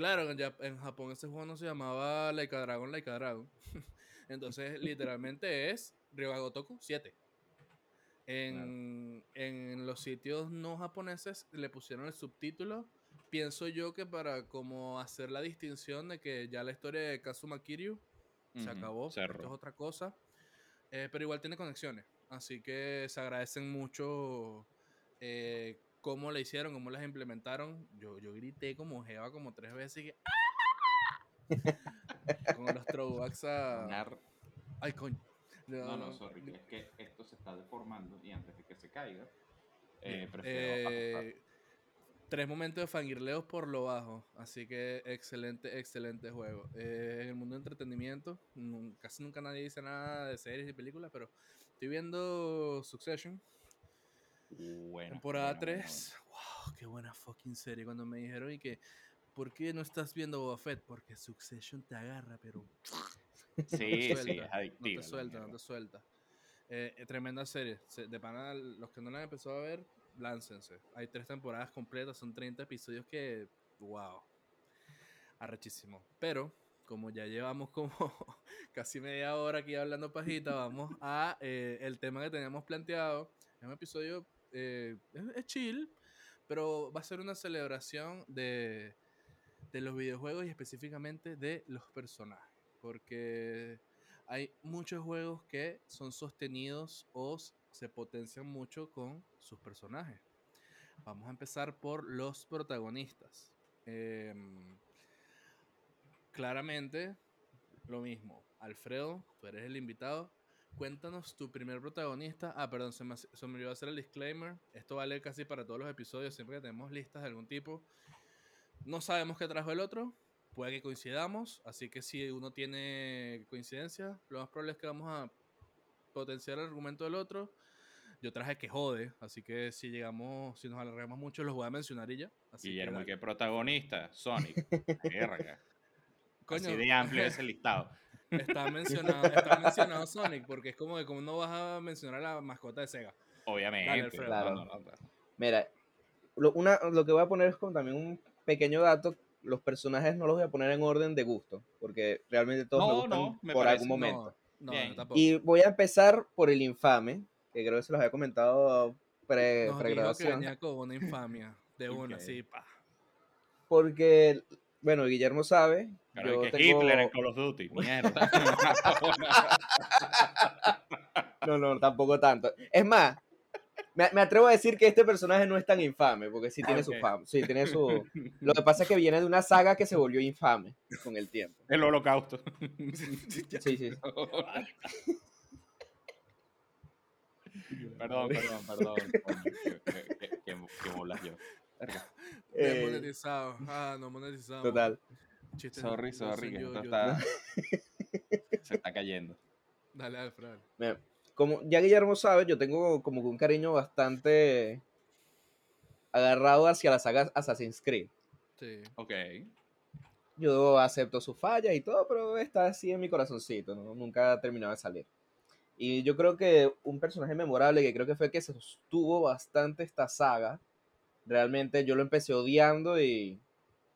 Jap- en Japón ese juego no se llamaba Like a Dragon, Like a Dragon. Entonces, literalmente es Ryoga Gotoku 7. En, en los sitios no japoneses le pusieron el subtítulo. Pienso yo que para como hacer la distinción de que ya la historia de Kazuma Kiryu se acabó. cerró. Esto es otra cosa. Eh, pero igual tiene conexiones. Así que se agradecen mucho eh, cómo la hicieron, cómo las implementaron. Yo, yo grité como Jeva como tres veces. que, ¡Ah! Con los throwbacks a. Ay, coño. No, no, sorry, que es que esto se está deformando y antes de que se caiga, eh, prefiero Eh, tres momentos de fangirleos por lo bajo. Así que excelente, excelente juego. Eh, en el mundo de entretenimiento, casi nunca nadie dice nada de series y películas, pero estoy viendo Succession. Bueno, Temporada bueno, 3. Wow, qué buena fucking serie. Cuando me dijeron y que, ¿por qué no estás viendo Boba Fett? Porque Succession te agarra, pero. Sí, sí, es no adictivo. te suelta, no te suelta. Eh, tremenda serie. Se- De pana, los que no la han empezado a ver, láncense. Hay tres temporadas completas, son 30 episodios que, wow, arrechísimo. Pero, como ya llevamos como casi media hora aquí hablando pajita, vamos a eh, el tema que teníamos planteado. Es un episodio, eh, es, chill, pero va a ser una celebración de, de los videojuegos y específicamente de los personajes. Porque hay muchos juegos que son sostenidos o se potencian mucho con sus personajes. Vamos a empezar por los protagonistas. Em, claramente, lo mismo. Alfredo, tú eres el invitado. Cuéntanos tu primer protagonista. Ah, perdón, se me, se me olvidó hacer el disclaimer. Esto vale casi para todos los episodios, siempre que tenemos listas de algún tipo. No sabemos qué trajo el otro. Puede que coincidamos. Así que si uno tiene coincidencia, lo más probable es que vamos a potenciar el argumento del otro. Yo traje que jode, así que si llegamos, si nos alargamos mucho, los voy a mencionar y ya. Así que Guillermo, ¿y dale. qué protagonista? Sonic. Verga. Coño, Así de amplio ese listado. Está mencionado, está mencionado Sonic, porque es como que como no vas a mencionar a la mascota de Sega. Obviamente. Alfredo. Claro. No, no, no. Mira, lo, una, lo que voy a poner es como también un pequeño dato. Los personajes no los voy a poner en orden de gusto, porque realmente todos me gustan no, me por parece- algún momento. No, no, Bien. yo tampoco. Y voy a empezar por el infame, que creo que se los había comentado pre, dijo que pregrabación. venía con una infamia de una, pa. Porque, bueno, Guillermo sabe. Pero yo es que tengo- Hitler en Call of Duty. Mierda. No, no, tampoco tanto. Es más, me, me atrevo a decir que este personaje no es tan infame, porque sí tiene su fama. Sí, tiene su. Lo que pasa es que viene de una saga que se volvió infame con el tiempo. El holocausto. Sí, sí. perdón, perdón, perdón. Bolas yo. Eh, monetizado. Ah, no monetizado. Total. Chistes Sorry, no sorry, sé, que yo- esto yo- está... Se está cayendo. Dale, Alfred. Mira, como ya Guillermo sabe, yo tengo como que un cariño bastante agarrado hacia la saga Assassin's Creed. Sí. Ok. Yo acepto sus fallas y todo, pero está así en mi corazoncito, ¿no? nunca ha terminado de salir. Y yo creo que un personaje memorable que creo que fue que se sostuvo bastante esta saga, realmente yo lo empecé odiando y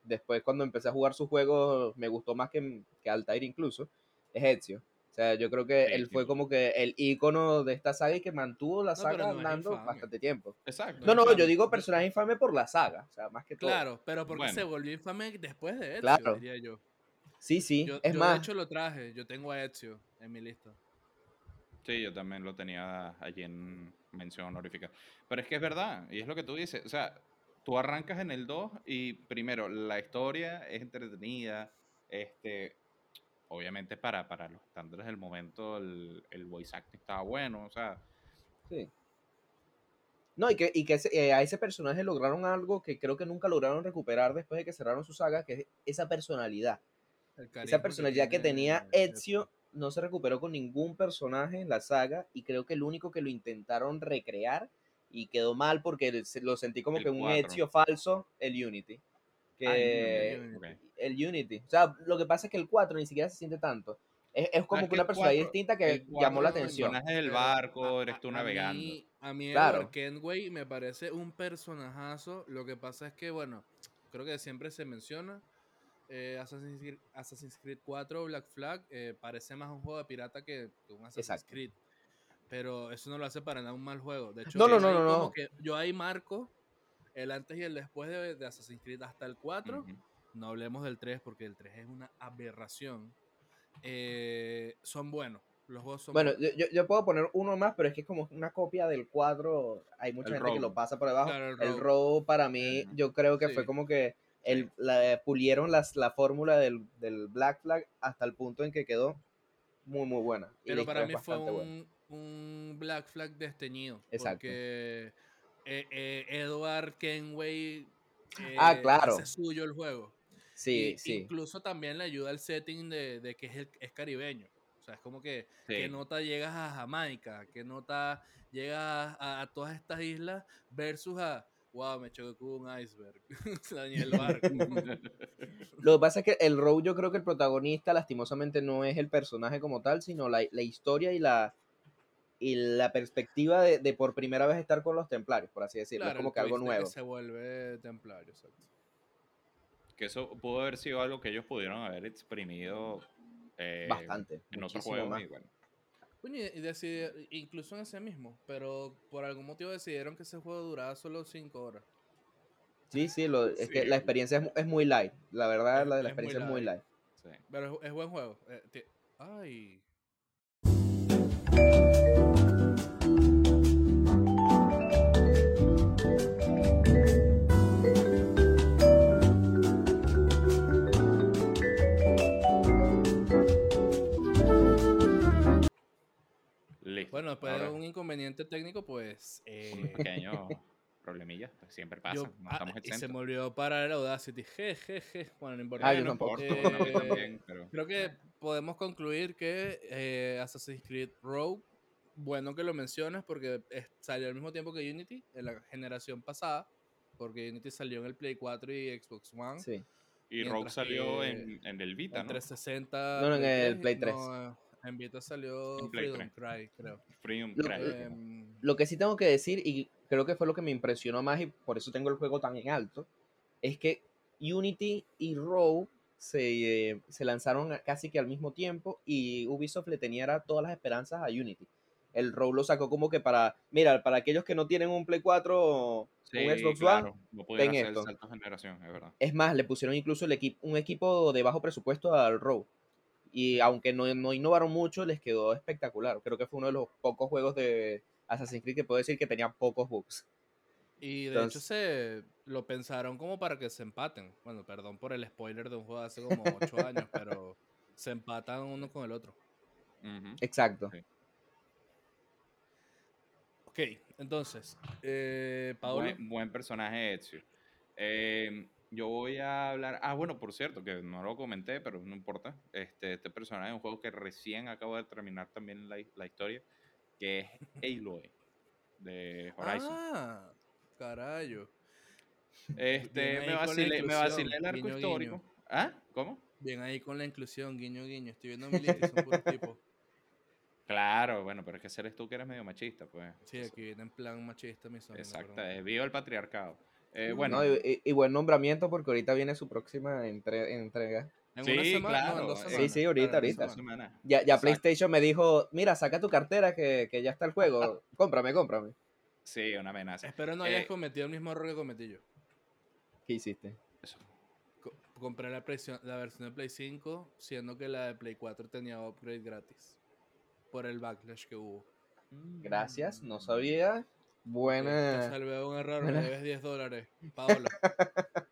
después cuando empecé a jugar sus juegos me gustó más que, que Altair incluso, es Ezio. O sea, yo creo que Sí, él fue como que el ícono de esta saga y que mantuvo la No, saga no andando bastante tiempo. Exacto. No, no, yo infame. digo Yo- personaje infame por la saga, o sea, más que todo. Claro, pero porque Bueno. se volvió infame después de Ezio, Claro. diría yo. Sí, sí, Yo, es yo, más, de hecho lo traje, yo tengo a Ezio en mi lista. Sí, yo también lo tenía allí en mención honorífica. Pero es que es verdad, y es lo que tú dices. O sea, tú arrancas en el 2 y primero, la historia es entretenida. Este, obviamente para, para los estándares del momento el, el voice acting estaba bueno. O sea, sí. No, y que, y que ese- eh, a ese personaje lograron algo que creo que nunca lograron recuperar después de que cerraron su saga, que es esa personalidad. Esa personalidad que, tiene tenía Ezio. No se recuperó con ningún personaje en la saga y creo que el único que lo intentaron recrear y quedó mal porque lo sentí como El que un. Ezio falso, el Unity. Que Ay, el Unity. O sea, lo que pasa es que el 4 ni siquiera se siente tanto. Es, es como es que una personalidad distinta que llamó la cuatro, el atención. personaje del barco, eres tú a- a navegando. mí- A mí, Claro. Edward Kenway me parece un personajazo. Lo que pasa es que, bueno, creo que siempre se menciona. Eh, Assassin's, Creed, Assassin's Creed 4, Black Flag, eh, parece más un juego de pirata que, un Assassin's Exacto. Creed. Pero eso no lo hace para nada un mal juego. De hecho, No, no, no, no, como no. que yo ahí marco el antes y el después de, de Assassin's Creed hasta el 4. Ujú. No hablemos del 3 porque el 3 es una aberración. Eh, son buenos. Los juegos son Bueno, buenos. yo, yo- puedo poner uno más, pero es que es como una copia del 4. Hay mucha El gente que lo pasa por debajo. Claro, el robo para mí, yo creo que Sí. fue como que el, la- pulieron las, la fórmula del, del Black Flag hasta el punto en que quedó muy, muy buena. Pero para mí fue buena. un, un Black Flag desteñido. Exacto. Porque eh, eh, Edward Kenway eh, Ah, claro. hace suyo el juego. Sí, Y sí. Incluso también le ayuda el setting de, de que es, el- es caribeño. O sea, es como que qué Sí. nota llegas a Jamaica, qué nota llegas a, a todas estas islas versus a, wow, me choqué con un iceberg. Dañé el barco. Lo que pasa es que el Rogue, yo creo que el protagonista, lastimosamente, no es el personaje como tal, sino la, la historia y la y la perspectiva de, de por primera vez estar con los templarios, por así decirlo. Claro, es como que algo nuevo. se vuelve templario, exacto. Que eso pudo haber sido algo que ellos pudieron haber exprimido eh, Bastante. en otros juegos. más. Y bueno, Coño, y decidi- incluso en ese mismo, pero por algún motivo decidieron que ese juego duraba solo 5 horas. Sí, sí, lo- es que la experiencia es, es muy light. La verdad, Es- la de la es muy experiencia es muy light. light. sí. Pero es, es buen juego. eh, ay. Bueno, después Ahora, de un inconveniente técnico, pues. un eh, pequeño problemilla, pues siempre pasa. yo- no ah, estamos y se me olvidó parar el Audacity. Je, je, je. Bueno, no importa. Ah, yo tampoco. Eh, también, pero- Creo que podemos concluir que eh, Assassin's Creed Rogue, bueno que lo mencionas porque es- salió al mismo tiempo que Unity, en la generación pasada, porque Unity salió en el Play 4 y Xbox One. Sí. Y Rogue salió que en, en el Vita, En ¿no? 360. No, no, en el Play no, en Vita salió En Freedom Cry, creo. Freedom Lo- Cry. Em, Lo que sí tengo que decir, y creo que fue lo que me impresionó más y por eso tengo el juego tan en alto, es que Unity y Rogue se, eh, se lanzaron casi que al mismo tiempo y Ubisoft le tenía todas las esperanzas a Unity. El Rogue lo sacó como que para, mira, para aquellos que no tienen un Play 4 o Sí, un Xbox claro, One, no ten hacer esto. el salto de generación, es verdad. es más, le pusieron incluso el equipo, un equipo de bajo presupuesto al Rogue. Y aunque no, no innovaron mucho, les quedó espectacular. Creo que fue uno de los pocos juegos de Assassin's Creed que puedo decir que tenía pocos bugs. y de Entonces- hecho se lo pensaron como para que se empaten. Bueno, perdón por el spoiler de un juego de hace como 8 años, pero se empatan uno con el otro. Exacto. Sí. Ok, entonces, eh, Paolo. Buen, buen personaje Ezio. Eh, yo voy a hablar. Ah, bueno, por cierto, que no lo comenté, pero no importa. Este, este personaje es un juego que recién acabo de terminar también la, la historia, que es Aloy de Horizon. Ah, carayo. este, me vacilé, me vacilé el arco guiño, histórico. guiño. ¿Ah? ¿Cómo? Bien ahí con la inclusión, guiño, guiño. Estoy viendo mi lista son puros tipos. Claro, bueno, pero es que eres tú que eres medio machista, pues. Sí, aquí viene en plan machista mi zona. Exacto, viva el patriarcado. Eh, Mm. bueno, No, y, y- y buen nombramiento porque ahorita viene su próxima entre- entrega. En Sí, una semana, no, claro, en dos sí, semanas. sí, ahorita, Claro, ahorita. Semana. Ya, ya. PlayStation me dijo, mira, saca tu cartera que, que ya está el juego. Cómprame, cómprame. Sí, una amenaza. Espero no hayas Eh, cometido el mismo error que cometí yo. ¿Qué hiciste? Eso. Co- compré la, presión- la versión de Play 5, siendo que la de Play 4 tenía upgrade gratis. Por el backlash que hubo. Gracias, Mm. no sabía. Te Buena. salvé un error, buena. me debes 10 dólares. Paola.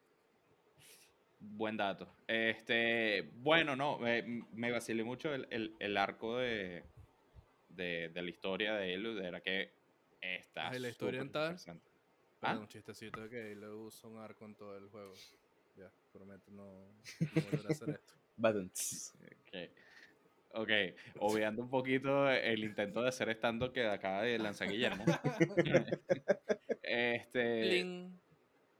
Buen dato. Este, bueno, no, eh, me vacilé mucho el, el- el arco de, de, de la historia de él, de que está Ay, la historia en tal. interesante. ¿Ah? Un chistecito de que le uso un arco en todo el juego. Ya, prometo no, no volver a hacer esto. Baduntz. Ok. Ok, obviando un poquito el intento de hacer estando que acaba de lanzar Guillermo. este.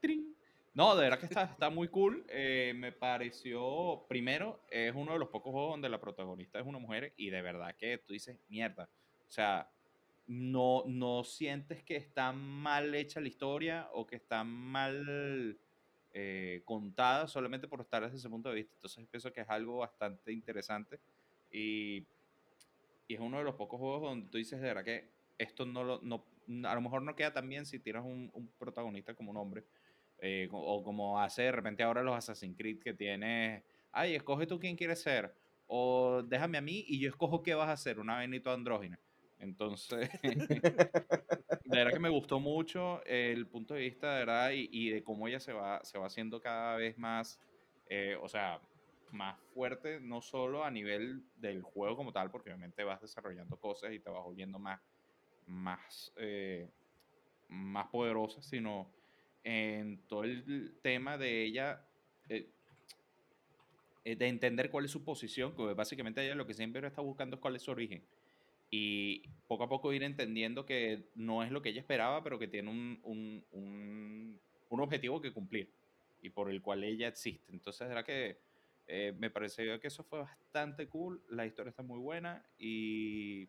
Trin. No, de verdad que está, está muy cool. Eh, me pareció, primero, es uno de los pocos juegos donde la protagonista es una mujer y de verdad que tú dices, mierda. O sea, no, no sientes que está mal hecha la historia o que está mal eh, contada solamente por estar desde ese punto de vista. Entonces pienso que es algo bastante interesante y, es uno de los pocos juegos donde tú dices de verdad que esto no lo, no, a lo mejor no queda tan bien si tienes un, protagonista como un hombre. eh, o como hace de repente ahora los Assassin's Creed que tienes, ay, escoge tú quién quieres ser, o déjame a mí y yo escojo qué vas a hacer, una Benito andrógina. Entonces, de verdad que me gustó mucho el punto de vista, de verdad, y, y de cómo ella se va, se va haciendo cada vez más, eh, o sea, más fuerte, no solo a nivel del juego como tal, porque obviamente vas desarrollando cosas y te vas volviendo más, más, eh, más poderosa, sino en todo el tema de ella, eh, eh, de entender cuál es su posición, que básicamente ella lo que siempre está buscando es cuál es su origen. Y poco a poco ir entendiendo que no es lo que ella esperaba, pero que tiene un, un, un, un objetivo que cumplir y por el cual ella existe. Entonces, era que eh, me pareció que eso fue bastante cool. La historia está muy buena y,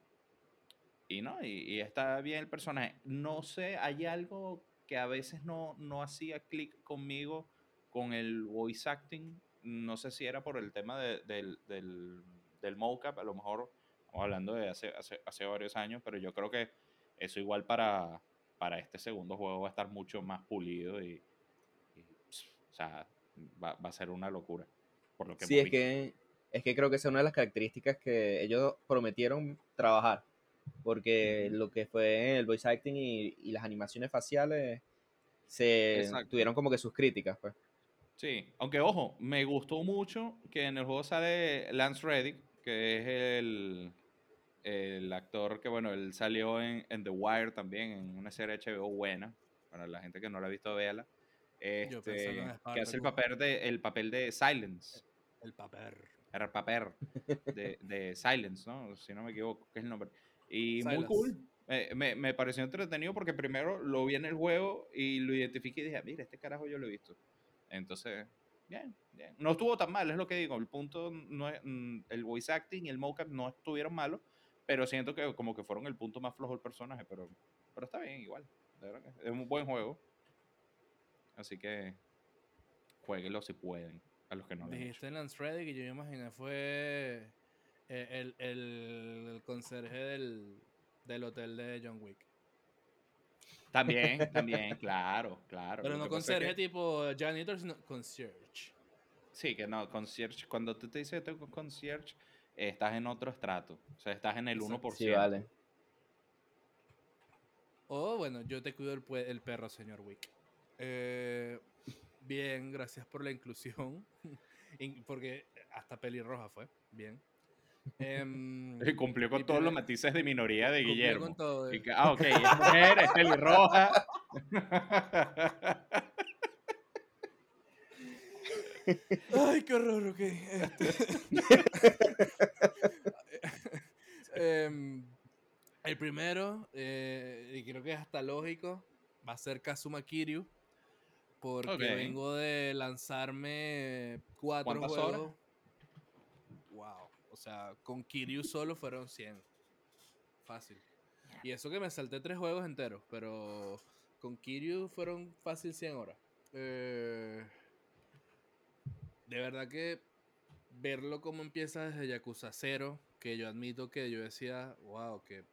y no, y, está bien el personaje. No sé, hay algo que a veces no, no hacía clic conmigo con el voice acting. No sé si era por el tema de- del, del, mocap, a lo mejor hablando de hace, hace, hace varios años, pero yo creo que eso igual para, para este segundo juego va a estar mucho más pulido y, y, o sea, va, va a ser una locura. Por lo que Sí, es que, es que creo que esa es una de las características que ellos prometieron trabajar. Porque lo que fue el voice acting y, y las animaciones faciales se Exacto. tuvieron como que sus críticas, pues. Sí, aunque ojo, me gustó mucho que en el juego sale Lance Reddick, que es el, el actor que, bueno, él salió en, en The Wire también, en una serie HBO buena. Para la gente que no la ha visto, véala. Este, que hace el papel de, el papel de Silence. El papel. El papel de, de Silence, ¿no? Si no me equivoco, que es el nombre. Y muy Silas. cool. Me, me, me pareció entretenido porque primero lo vi en el juego y lo identifiqué y dije, "Ah, mira, este carajo yo lo he visto. Entonces, bien, bien. No estuvo tan mal, es lo que digo. El punto no es, mm, el voice acting y el mocap no estuvieron malos, pero siento que como que fueron el punto más flojo del personaje, pero, pero está bien igual. De verdad que es un buen juego. Así que jueguenlo si pueden, a los que no. Dijiste Lance Reddick y yo me imaginé fue eh, el, el, el conserje del, del hotel de John Wick. También, también, claro, claro. Pero no conserje que- tipo janitor, sino concierge. Sí, que no, concierge, cuando tú te dices tengo concierge, eh, estás en otro estrato. O sea, estás en el Exacto. 1%. Sí, vale. O bueno, yo te cuido el, el perro, señor Wick. Eh, bien, gracias por la inclusión. In- Porque hasta pelirroja fue. Bien. Em, Cumplió con todos los matices de minoría de Guillermo. con todo. Y que- ah, ok, es mujer, es pelirroja. Ay, qué horror, ok. este. Em, el primero, eh, y creo que es hasta lógico, va a ser Kazuma Kiryu. Porque vengo de lanzarme cuatro ¿Cuántas juegos. horas? Wow. O sea, con Kiryu solo fueron 100. Fácil. Y eso que me salté tres juegos enteros, pero con Kiryu fueron fácil 100 horas. Eh, de verdad que verlo como empieza desde Yakuza 0, que yo admito que yo decía, wow, que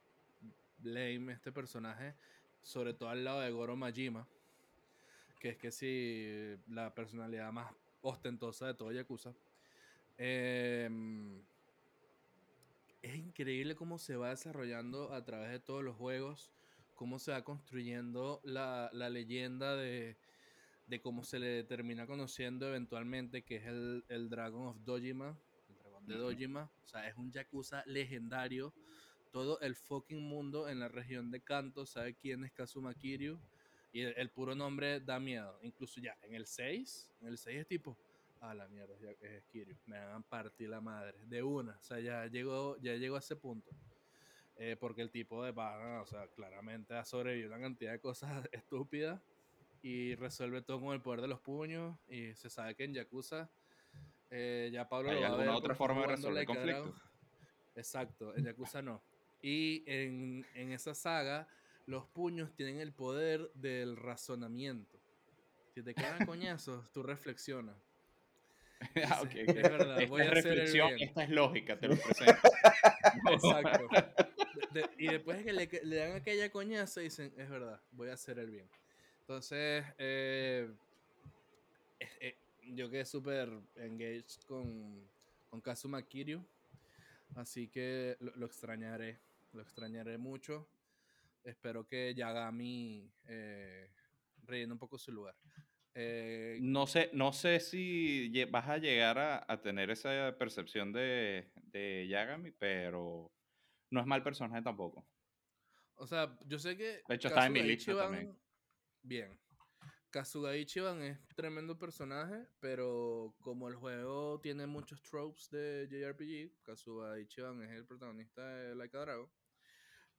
lame este personaje, sobre todo al lado de Goro Majima, que es que sí, la personalidad más ostentosa de todo Yakuza. Em, es increíble cómo se va desarrollando a través de todos los juegos, cómo se va construyendo la, la leyenda de, de, cómo se le termina conociendo eventualmente, que es el, el Dragon of Dojima, el dragón de Dojima. O sea, es un Yakuza legendario. Todo el fucking mundo en la región de Kanto sabe quién es Kazuma Kiryu. Y el, el puro nombre da miedo. Incluso ya en el 6, en el 6 es tipo, a la mierda, ya es Kiryu. Me hagan partir la madre. De una. O sea, ya llegó, ya llegó a ese punto. Eh, porque el tipo de pana, o sea, claramente ha sobrevivido una cantidad de cosas estúpidas y resuelve todo con el poder de los puños. Y se sabe que en Yakuza, eh, ya Pablo ¿Hay lo va a alguna ver otra forma de resolver a conflictos? Exacto, en Yakuza no. Y en, en esa saga, los puños tienen el poder del razonamiento. Si te quedan coñazos, tú reflexionas. Ah, es verdad, Esta voy a es hacer el reflexión, bien. esta es lógica, te lo presento. Exacto. De- de- y después de que le, dan aquella coñaza, dicen, es verdad, voy a hacer el bien. Entonces, eh, eh, eh, yo quedé súper engaged con, con Kazuma Kiryu. Así que lo, lo extrañaré. Lo extrañaré mucho. Espero que Yagami eh, rellene un poco su lugar. Eh, No sé, no sé si vas a llegar a, a tener esa percepción de, de Yagami, pero no es mal personaje tampoco. O sea, yo sé que. De hecho, está en mi Kasuga lista Ichiban- también. Bien. Kazuga Ichiban es tremendo personaje, pero como el juego tiene muchos tropes de JRPG, Kazuga Ichiban es el protagonista de Like a Dragon.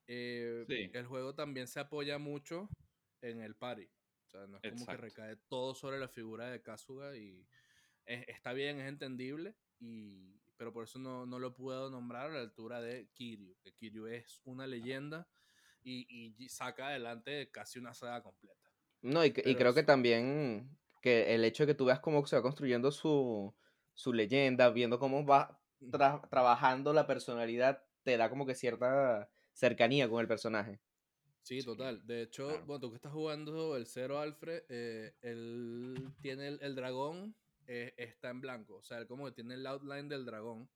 Eh, Sí. El juego también se apoya mucho en el party. O sea, no es como que recae todo sobre la figura de Kazuga y es- está bien, es entendible, y, pero por eso no, no lo puedo nombrar a la altura de Kiryu, que Kiryu es una leyenda y, y saca adelante casi una saga completa. No, y, creo que también que el hecho de que tú veas cómo se va construyendo su, su leyenda, viendo cómo va tra- trabajando la personalidad, te da como que cierta cercanía con el personaje. Sí, total. De hecho, claro. bueno, tú que estás jugando el Cero Alfred, eh, él tiene el, el dragón, eh, está en blanco. O sea, él como que tiene el outline del dragón.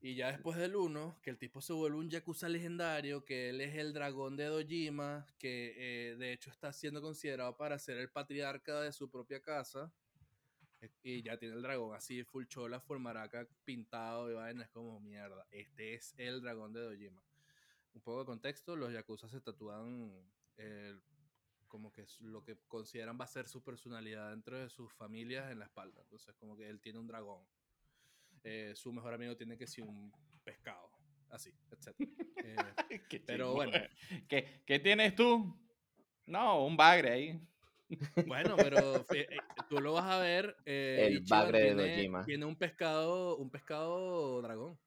Y ya después del 1, que el tipo se vuelve un Yakuza legendario, que él es el dragón de Dojima, que eh, de hecho está siendo considerado para ser el patriarca de su propia casa. Eh, Y ya tiene el dragón así, full chola, full maraca, pintado y vaina. Es como mierda. Este es el dragón de Dojima un poco de contexto, los Yakuza se tatúan eh, como que es lo que consideran va a ser su personalidad dentro de sus familias en la espalda. Entonces, como que él tiene un dragón. Eh, su mejor amigo tiene que ser un pescado. Así, etc. Eh, Pero bueno. ¿Qué, qué tienes tú? No, un bagre ahí. Bueno, pero eh, tú lo vas a ver. eh, El bagre de Dojima. tiene un pescado, un pescado dragón.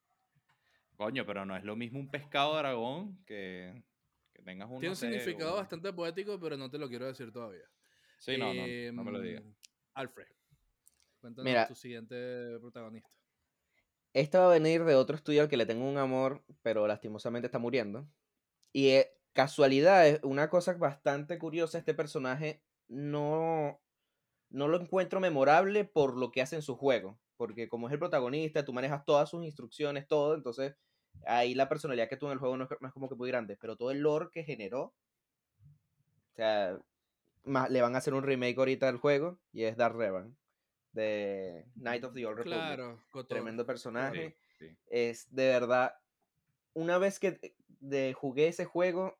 Coño, pero no es lo mismo un pescado dragón que, que tengas un. Tiene un significado bastante poético, pero no te lo quiero decir todavía. Sí, no, no, no me lo digas. Em, Alfred, cuéntanos Mira. tu siguiente protagonista. Esta va a venir de otro estudio al que le tengo un amor, pero lastimosamente está muriendo. Y eh, casualidad, es una cosa bastante curiosa, este personaje no, no lo encuentro memorable por lo que hace en su juego. Porque como es el protagonista, tú manejas todas sus instrucciones, todo, entonces ahí la personalidad que tuvo en el juego no es, no es como que muy grande, pero todo el lore que generó, o sea, ma- le van a hacer un remake ahorita del juego y es Dark Revan de Night of the Old Republic. Claro. Tremendo personaje. Sí, sí. Es de verdad. Una vez que de, jugué ese juego,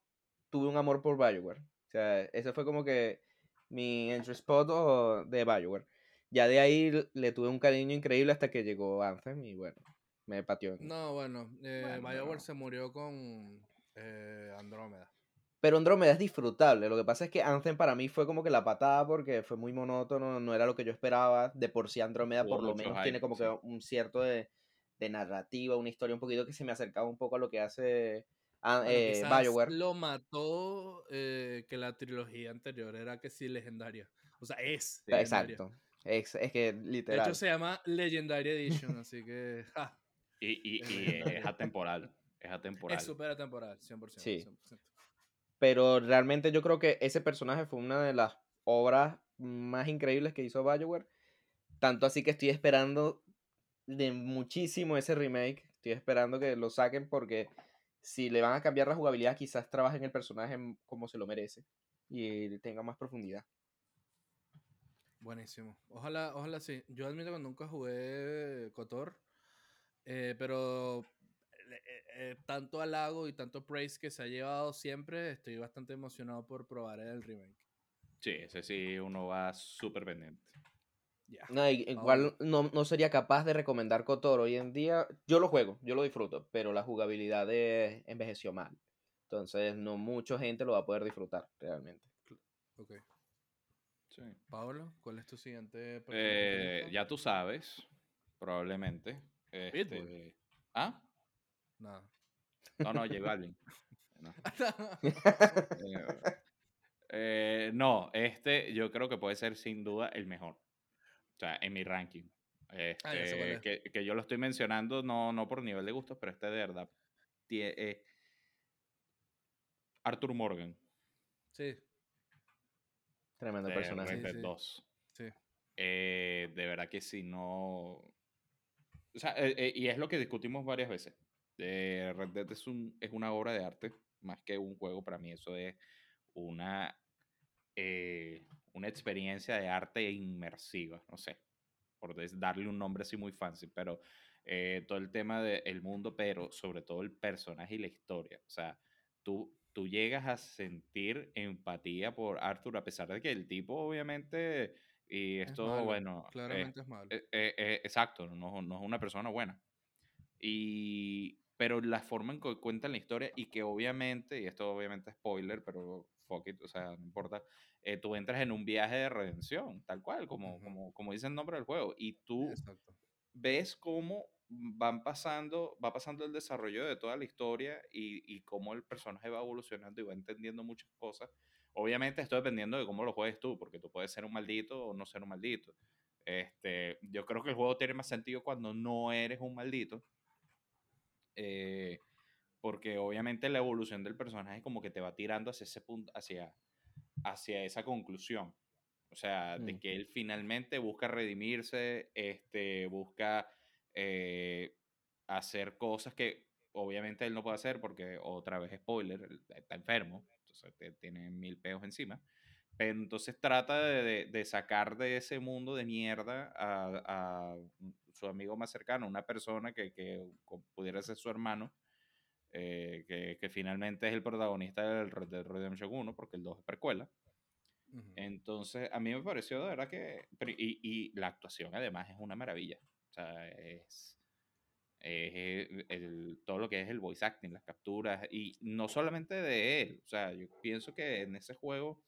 tuve un amor por Bioware. O sea, ese fue como que mi entry spot o- de Bioware. Ya de ahí le tuve un cariño increíble hasta que llegó Anthem y bueno, me pateó. No, bueno, eh, Bueno, BioWare se murió con eh, Andrómeda. Pero Andromeda es disfrutable. Lo que pasa es que Anthem para mí fue como que la patada porque fue muy monótono, no era lo que yo esperaba. De por sí Andrómeda por lo menos hype, tiene como sí. que un cierto de, de narrativa, una historia un poquito que se me acercaba un poco a lo que hace ah, Bueno, eh, Bioware. lo mató eh, que la trilogía anterior era que sí legendaria. O sea, es legendaria. Exacto, Es, es que De literal. hecho, se llama Legendary Edition, así que. ja, Y, y, es atemporal. Es atemporal. es súper atemporal, 100%. Sí. 100%. Pero realmente yo creo que ese personaje fue una de las obras más increíbles que hizo BioWare. Tanto así que estoy esperando de muchísimo ese remake. Estoy esperando que lo saquen porque si le van a cambiar la jugabilidad, quizás trabajen el personaje como se lo merece y tenga más profundidad. Buenísimo. Ojalá, ojalá sí. Yo admito que nunca jugué Cotor, eh, pero eh, eh, tanto halago y tanto praise que se ha llevado siempre, estoy bastante emocionado por probar el remake. Sí, ese sí uno va súper pendiente. No, igual no, no sería capaz de recomendar Kotor hoy en día. Yo lo juego, yo lo disfruto, pero la jugabilidad de- envejeció mal. Entonces no mucha gente lo va a poder disfrutar realmente. Ok. Sí. Pablo, ¿cuál es tu siguiente Eh, ya tú sabes, probablemente. Este, ¿Ah? Nada. No, no, J Balvin. No. Eh, eh, no, este yo creo que puede ser sin duda el mejor. O sea, en mi ranking. Ah, Este, es. que, que yo lo estoy mencionando no, no por nivel de gustos, pero este de verdad. eh, Arthur Morgan, sí, Tremendo de personaje. Red Dead sí. 2. sí. Eh, de verdad que si no. O sea, eh, eh, y es lo que discutimos varias veces. Eh, Red Dead es, un, es una obra de arte, más que un juego. Para mí, eso es una, eh, una experiencia de arte inmersiva. No sé, por darle un nombre así muy fancy, pero eh, todo el tema del mundo, pero sobre todo el personaje y la historia. O sea, tú, tú llegas a sentir empatía por Arthur, a pesar de que el tipo, obviamente, y Es esto, malo, bueno, eh, Claramente es malo. eh, eh, eh, exacto, no, no es una persona buena. Y, pero la forma en que cuentan la historia y que obviamente, y esto obviamente es spoiler, pero fuck it, o sea, no importa, eh, tú entras en un viaje de redención, tal cual, como, Ujú. como, como dice el nombre del juego, y tú Exacto. ves cómo van pasando, va pasando el desarrollo de toda la historia y, y cómo el personaje va evolucionando y va entendiendo muchas cosas. Obviamente esto dependiendo de cómo lo juegues tú, porque tú puedes ser un maldito o no ser un maldito. Este, yo creo que el juego tiene más sentido cuando no eres un maldito. eh, porque obviamente la evolución del personaje como que te va tirando hacia ese punto, hacia, hacia esa conclusión. O sea, de que él finalmente busca redimirse, este, busca eh, hacer cosas que obviamente él no puede hacer porque, otra vez spoiler, está enfermo, entonces tiene mil peos encima. Pero entonces trata de, de- de sacar de ese mundo de mierda a, a su amigo más cercano, una persona que, que pudiera ser su hermano, eh, que, que finalmente es el protagonista del Red Dead Redemption 1, porque el 2 es precuela. Entonces, a mí me pareció de verdad que. Y, y la actuación, además, es una maravilla. O sea, es. es el- el- todo lo que es el voice acting, las capturas, y no solamente de él. O sea, yo pienso que en ese juego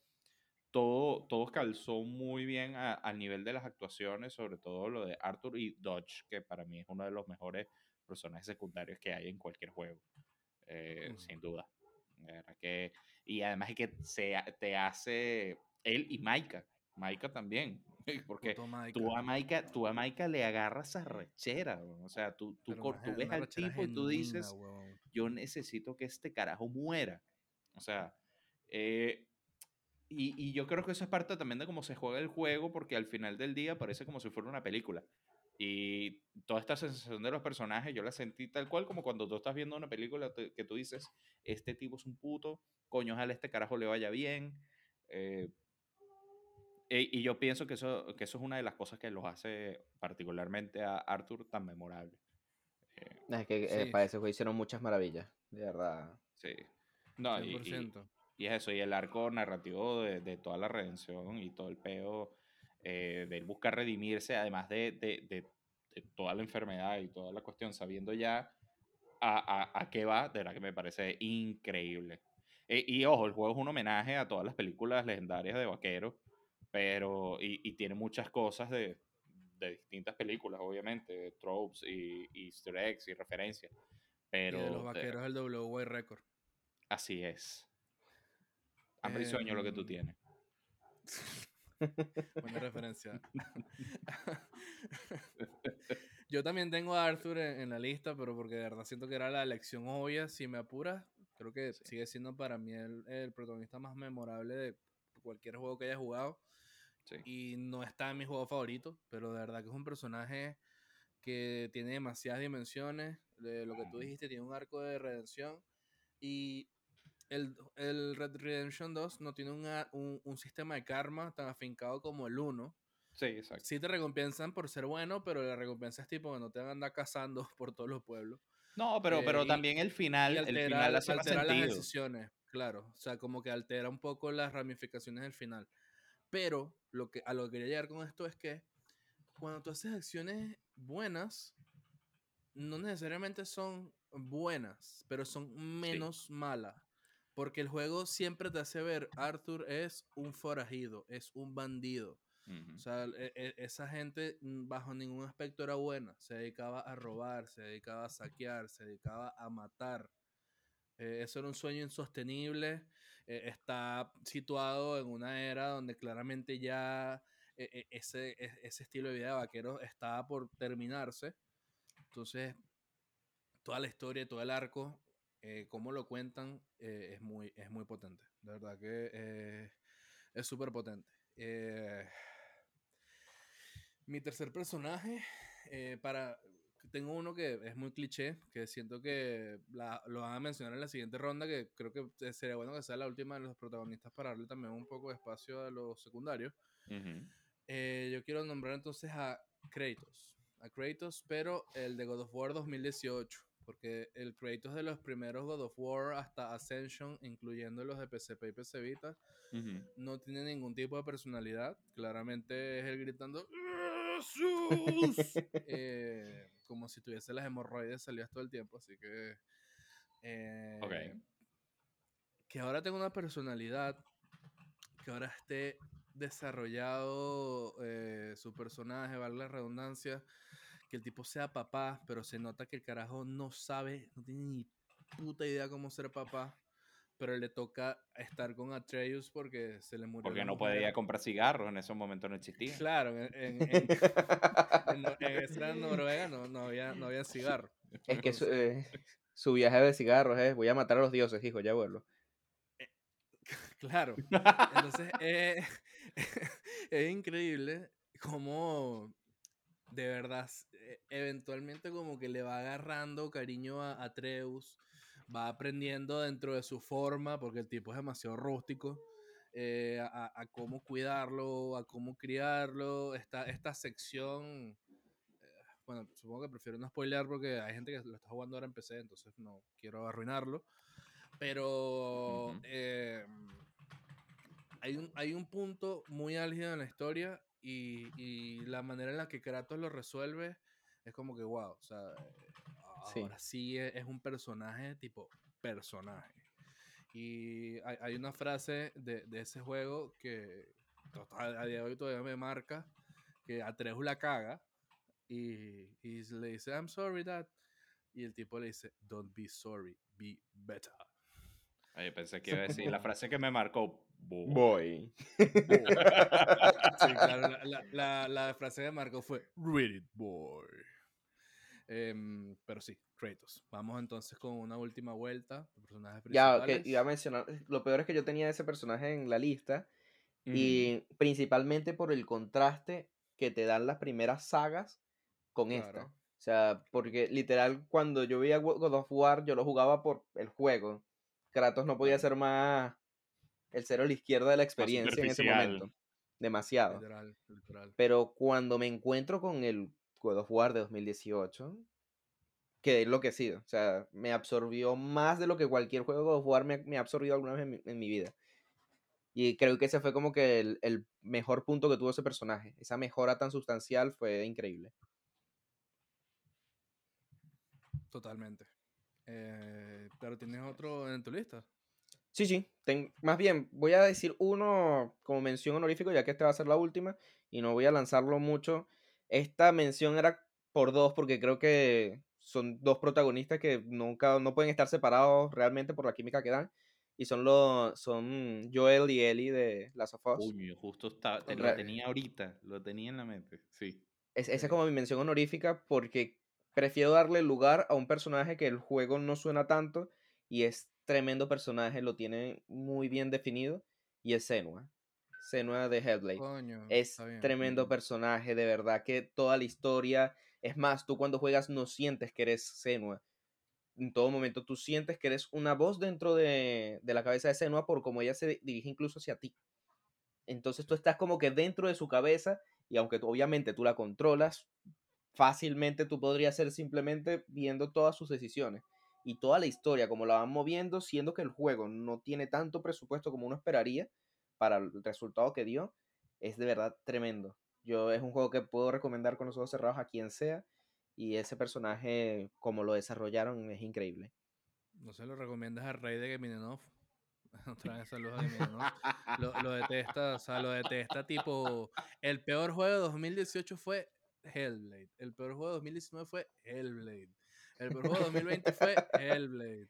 todo, todo calzó muy bien al nivel de las actuaciones, sobre todo lo de Arthur y Dodge, que para mí es uno de los mejores personajes secundarios que hay en cualquier juego. Eh, Ujú. Sin duda. De verdad que, y además es que se, te hace él y Maika. Maika también. Porque Maika. tú a Maika, tú a Maika le agarras a rechera. O sea, tú, tú, tú ves al tipo y tú dices, yo necesito que este carajo muera. O sea, eh, y, y yo creo que eso es parte también de cómo se juega el juego, porque al final del día parece como si fuera una película. Y toda esta sensación de los personajes, yo la sentí tal cual como cuando tú estás viendo una película que tú dices, este tipo es un puto, coño, ojalá este carajo le vaya bien. eh, e- y yo pienso que eso, que eso es una de las cosas que los hace particularmente a Arthur tan memorable. Eh, Es que eh, Sí. para ese juego hicieron muchas maravillas, de verdad. sí. No, y- y, 100%. Y es eso, y el arco narrativo de, de toda la redención y todo el peo eh, de él buscar redimirse, además de, de- de- de toda la enfermedad y toda la cuestión, sabiendo ya a, a- a qué va, de verdad que me parece increíble. E- y ojo, el juego es un homenaje a todas las películas legendarias de vaqueros, pero, y, y tiene muchas cosas de, de distintas películas, obviamente, tropes y, y easter eggs y referencias. Pero y de los vaqueros del WY Record. así es. Hambre y sueño lo que tú Em, tienes. Buena referencia. Yo también tengo a Arthur en, en la lista, pero porque de verdad siento que era la elección obvia. Si me apuras, creo que Sí. sigue siendo para mí el, el protagonista más memorable de cualquier juego que haya jugado. Sí. Y no está en mi juego favorito, pero de verdad que es un personaje que tiene demasiadas dimensiones. De lo que tú dijiste, tiene un arco de redención. Y el, el Red Redemption 2 no tiene un, a- un- un sistema de karma tan afincado como el 1. Sí, exacto. Sí te recompensan por ser bueno, pero la recompensa es tipo que no te van a andar cazando por todos los pueblos. No, pero, Eh, pero también el final, Y el altera, final hace más altera las sentido. decisiones, claro. O sea, como que altera un poco las ramificaciones del final. Pero lo que, a lo que quería llegar con esto es que cuando tú haces acciones buenas, no necesariamente son buenas, pero son menos malas. Porque el juego siempre te hace ver, Arthur es un forajido, es un bandido. O sea, e- e- esa gente mm, bajo ningún aspecto era buena. Se dedicaba a robar, se dedicaba a saquear, se dedicaba a matar. Eh, eso era un sueño insostenible. eh, está situado en una era donde claramente ya eh, eh, ese, e- ese estilo de vida de vaqueros estaba por terminarse. Entonces, toda la historia, todo el arco, eh, cómo lo cuentan, eh, es, muy, es muy potente. De verdad que eh, es súper potente. Eh, mi tercer personaje, eh, para. Tengo uno que es muy cliché, que siento que la- lo van a mencionar en la siguiente ronda, que creo que sería bueno que sea la última de los protagonistas para darle también un poco de espacio a los secundarios. Yo quiero nombrar entonces a Kratos. A Kratos, pero el de God of War 2018. Porque el Kratos de los primeros God of War hasta Ascension, incluyendo los de PSP y PC Vita, Ujú. no tiene ningún tipo de personalidad. Claramente es él gritando ¡Jesús! Eh, como si tuviese las hemorroides salidas todo el tiempo. Así que. eh, Ok. Que ahora tenga una personalidad. Que ahora esté desarrollado eh, su personaje, valga la redundancia. Que el tipo sea papá, pero se nota que el carajo no sabe, no tiene ni puta idea cómo ser papá. Pero le toca estar con Atreus porque se le murió. Porque no mujer. podía comprar cigarros, en esos momentos no existía. Claro, en, en, en, en Nor- en esa Noruega no, no había, no había cigarro. Es que su, eh, su viaje de cigarros es, voy a matar a los dioses, hijo, ya vuelvo. Claro. Entonces eh, es increíble cómo de verdad eh, eventualmente como que le va agarrando cariño a Atreus, va aprendiendo dentro de su forma, porque el tipo es demasiado rústico, eh, a, a cómo cuidarlo, a cómo criarlo. Esta, esta sección, eh, bueno, supongo que prefiero no spoilear porque hay gente que lo está jugando ahora en PC, entonces no quiero arruinarlo. Pero eh, hay, un, hay un punto muy álgido en la historia y, y la manera en la que Kratos lo resuelve es como que, wow, o sea, Sí. ahora sí es, es un personaje tipo personaje. Y hay, hay una frase de, de ese juego que total, a día de hoy todavía me marca, que Atreus la caga y, y le dice, I'm sorry, dad. Y el tipo le dice, don't be sorry, be better. Oye, pensé que iba a decir la frase que me marcó. "Bo". Voy. Sí, claro, la, la- la- la frase de Marco fue Read it, boy. Em, pero sí, Kratos. Vamos entonces con una última vuelta. Personajes Ya, principales. que iba a mencionar, lo peor es que yo tenía ese personaje en la lista y principalmente por el contraste que te dan las primeras sagas con esta. O sea, porque literal cuando yo veía God of War yo lo jugaba por el juego. Kratos no podía ser más el cero a la izquierda de la experiencia en ese momento. Demasiado. Literal, literal. Pero cuando me encuentro con el God of War de 2018, quedé enloquecido. O sea, me absorbió más de lo que cualquier juego de God of War me, me ha absorbido alguna vez en mi, en mi vida. Y creo que ese fue como que el, el mejor punto que tuvo ese personaje. Esa mejora tan sustancial fue increíble. Totalmente. Eh, pero tienes otro en tu lista. Sí, sí. ten- más bien, voy a decir uno como mención honorífico, ya que esta va a ser la última, y no voy a lanzarlo mucho. Esta mención era por dos, porque creo que son dos protagonistas que nunca no pueden estar separados realmente por la química que dan. Y son los son Joel y Ellie de Last of Us. Uy, justo está, te lo tenía ahorita, lo tenía en la mente, sí. Es- esa es como mi mención honorífica porque prefiero darle lugar a un personaje que el juego no suena tanto y es tremendo personaje, lo tiene muy bien definido y es Senua. Senua de Hellblade. Coño, Es bien. tremendo personaje, de verdad que toda la historia, es más, tú cuando juegas no sientes que eres Senua. En todo momento tú sientes que eres una voz dentro de, de la cabeza de Senua por como ella se di- dirige incluso hacia ti. Entonces tú estás como que dentro de su cabeza y aunque tú- obviamente tú la controlas, fácilmente tú podrías ser simplemente viendo todas sus decisiones y toda la historia, como la van moviendo, siendo que el juego no tiene tanto presupuesto como uno esperaría para el resultado que dio, es de verdad tremendo. Yo es un juego que puedo recomendar con los ojos cerrados a quien sea y ese personaje, como lo desarrollaron, es increíble. No se lo recomiendas al rey de Geminenov. Otra vez saludos a Geminenov. Lo, lo detesta, o sea, lo detesta tipo... El peor juego de 2018 fue Hellblade. El peor juego de 2019 fue Hellblade. El juego de 2020 fue Hellblade.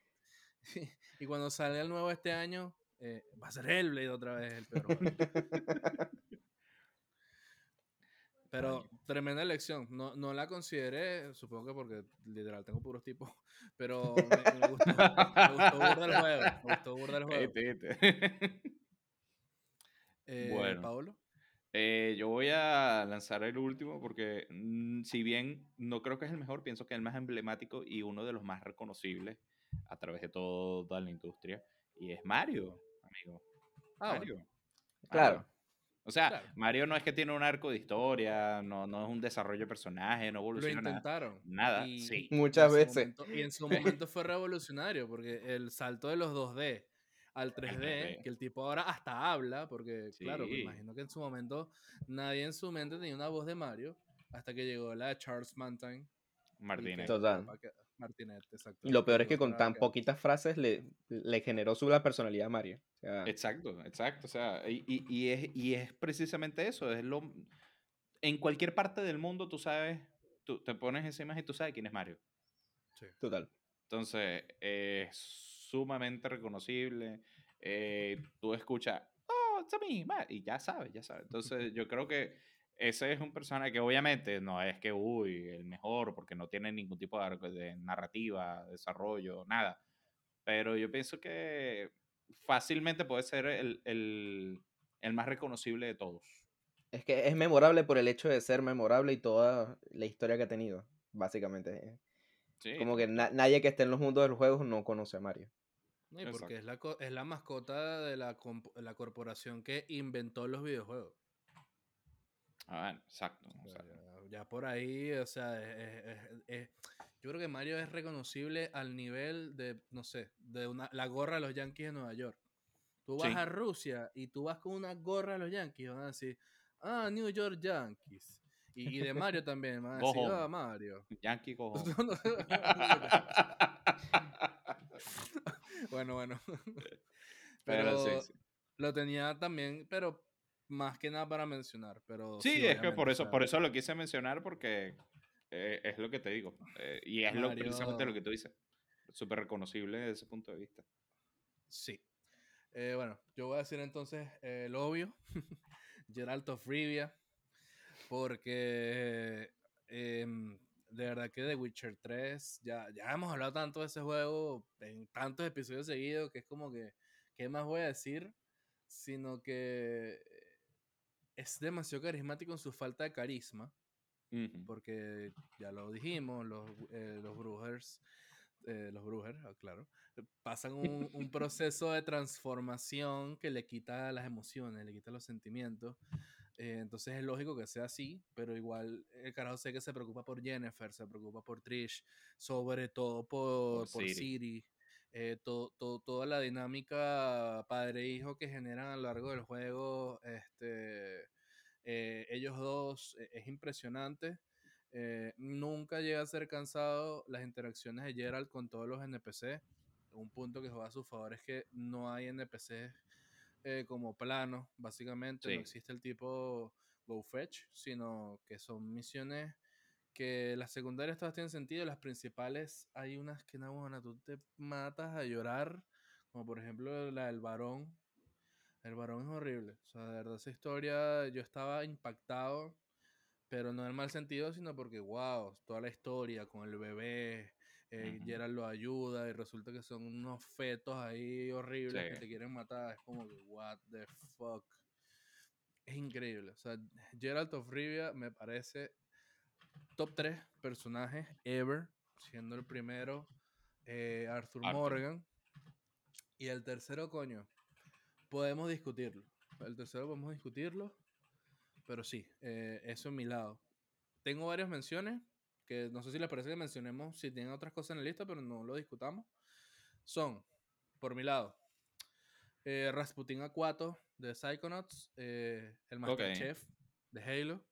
Y cuando sale el nuevo este año, eh, va a ser Hellblade otra vez el peor juego. Pero tremenda elección. No, no la consideré, supongo que porque literal tengo puros tipos. Pero me, me gustó, me gustó burda el juego. Me gustó burda el juego. Eh. Paolo. Eh, yo voy a lanzar el último porque mm, si bien no creo que es el mejor, pienso que es el más emblemático y uno de los más reconocibles a través de toda la industria. Y es Mario, amigo. Ah, Mario. bueno. Claro. Mario. O sea, Claro. Mario no es que tiene un arco de historia, no, no es un desarrollo de personaje, no Lo evoluciona. intentaron. nada, y- sí. Muchas veces. momento- y en su momento fue revolucionario porque el salto de los 2D al 3D, 3D. que el tipo ahora hasta habla, porque claro, me imagino que en su momento nadie en su mente tenía una voz de Mario hasta que llegó la de Charles Mantine. Martínez. Total. Martinet, exacto. Y lo peor es que con "Para tan que-". poquitas frases le, le generó su la personalidad a Mario. O sea, Exacto, exacto. O sea, y, y- y es, y es precisamente eso. Es lo, en cualquier parte del mundo tú sabes, tú te pones esa imagen y tú sabes quién es Mario. Sí. total. Entonces, es sumamente reconocible. eh, tú escuchas, oh, it's a me, ma", y ya sabes, ya sabes. Entonces, yo creo que ese es un personaje que obviamente no es que, uy, el mejor, porque no tiene ningún tipo de, de narrativa, desarrollo, nada. Pero yo pienso que fácilmente puede ser el, el- el más reconocible de todos. Es que es memorable por el hecho de ser memorable y toda la historia que ha tenido, básicamente. Sí, Como que na- nadie que esté en los mundos de los juegos no conoce a Mario. No, y porque es la, co- es la mascota de la, la corporación que inventó los videojuegos. Ah, bueno, exacto. O sea, ya, ya por ahí, o sea, es- es- es- yo creo que Mario es reconocible al nivel de, no sé, de una, la gorra de los Yankees de Nueva York. Tú vas Sí. a Rusia y tú vas con una gorra de los Yankees, van a decir, ah, New York Yankees. Y, y de Mario también, van a decir, ah, Mario. Yankee cojo. bueno, bueno. Pero sí, Pero sí. lo tenía también, pero más que nada para mencionar. Pero Sí, es que por eso, por eso lo quise mencionar porque eh, es lo que te digo. eh, y es lo, precisamente lo que tú dices. Súper reconocible desde ese punto de vista. Sí. Eh, bueno, yo voy a decir entonces el obvio, Geralt of Rivia, porque em, de verdad que The Witcher 3, ya, ya hemos hablado tanto de ese juego en tantos episodios seguidos que es como que, ¿qué más voy a decir? Sino que es demasiado carismático en su falta de carisma, porque ya lo dijimos, los, eh, los Brugers, eh, los Brugers, ah, claro, pasan un, un proceso de transformación que le quita las emociones, le quita los sentimientos. Eh, entonces es lógico que sea así, pero igual el carajo sé que se preocupa por Jennifer, se preocupa por Trish, sobre todo por, Por. Siri. eh, to- to- toda la dinámica padre-hijo que generan a lo largo del juego, este, eh, ellos dos eh, es impresionante. Eh, nunca llega a ser cansado las interacciones de Gerald con todos los NPC. Un punto que juega a su favor es que no hay NPCs eh, como planos, básicamente. Sí. No existe el tipo Go Fetch, sino que son misiones que las secundarias todas tienen sentido. Las principales, hay unas que no, bueno, tú te matas a llorar como por ejemplo la del varón. El varón es horrible. O sea, de verdad, esa historia yo estaba impactado, pero no en el mal sentido, sino porque, wow, toda la historia con el bebé, eh, Ujú. Geralt lo ayuda y resulta que son unos fetos ahí horribles que te quieren matar. Es como que, what the fuck. Es increíble. O sea, Geralt of Rivia me parece top 3 personajes ever, siendo el primero eh, Arthur Arthur. Morgan. Y el tercero, coño, podemos discutirlo. El tercero podemos discutirlo, pero sí, eh, eso en mi lado. Tengo varias menciones, que no sé si les parece que mencionemos si tienen otras cosas en la lista, pero no lo discutamos. Son, por mi lado, eh, Rasputin Aquato de Psychonauts, eh, el Master. Chef de Halo,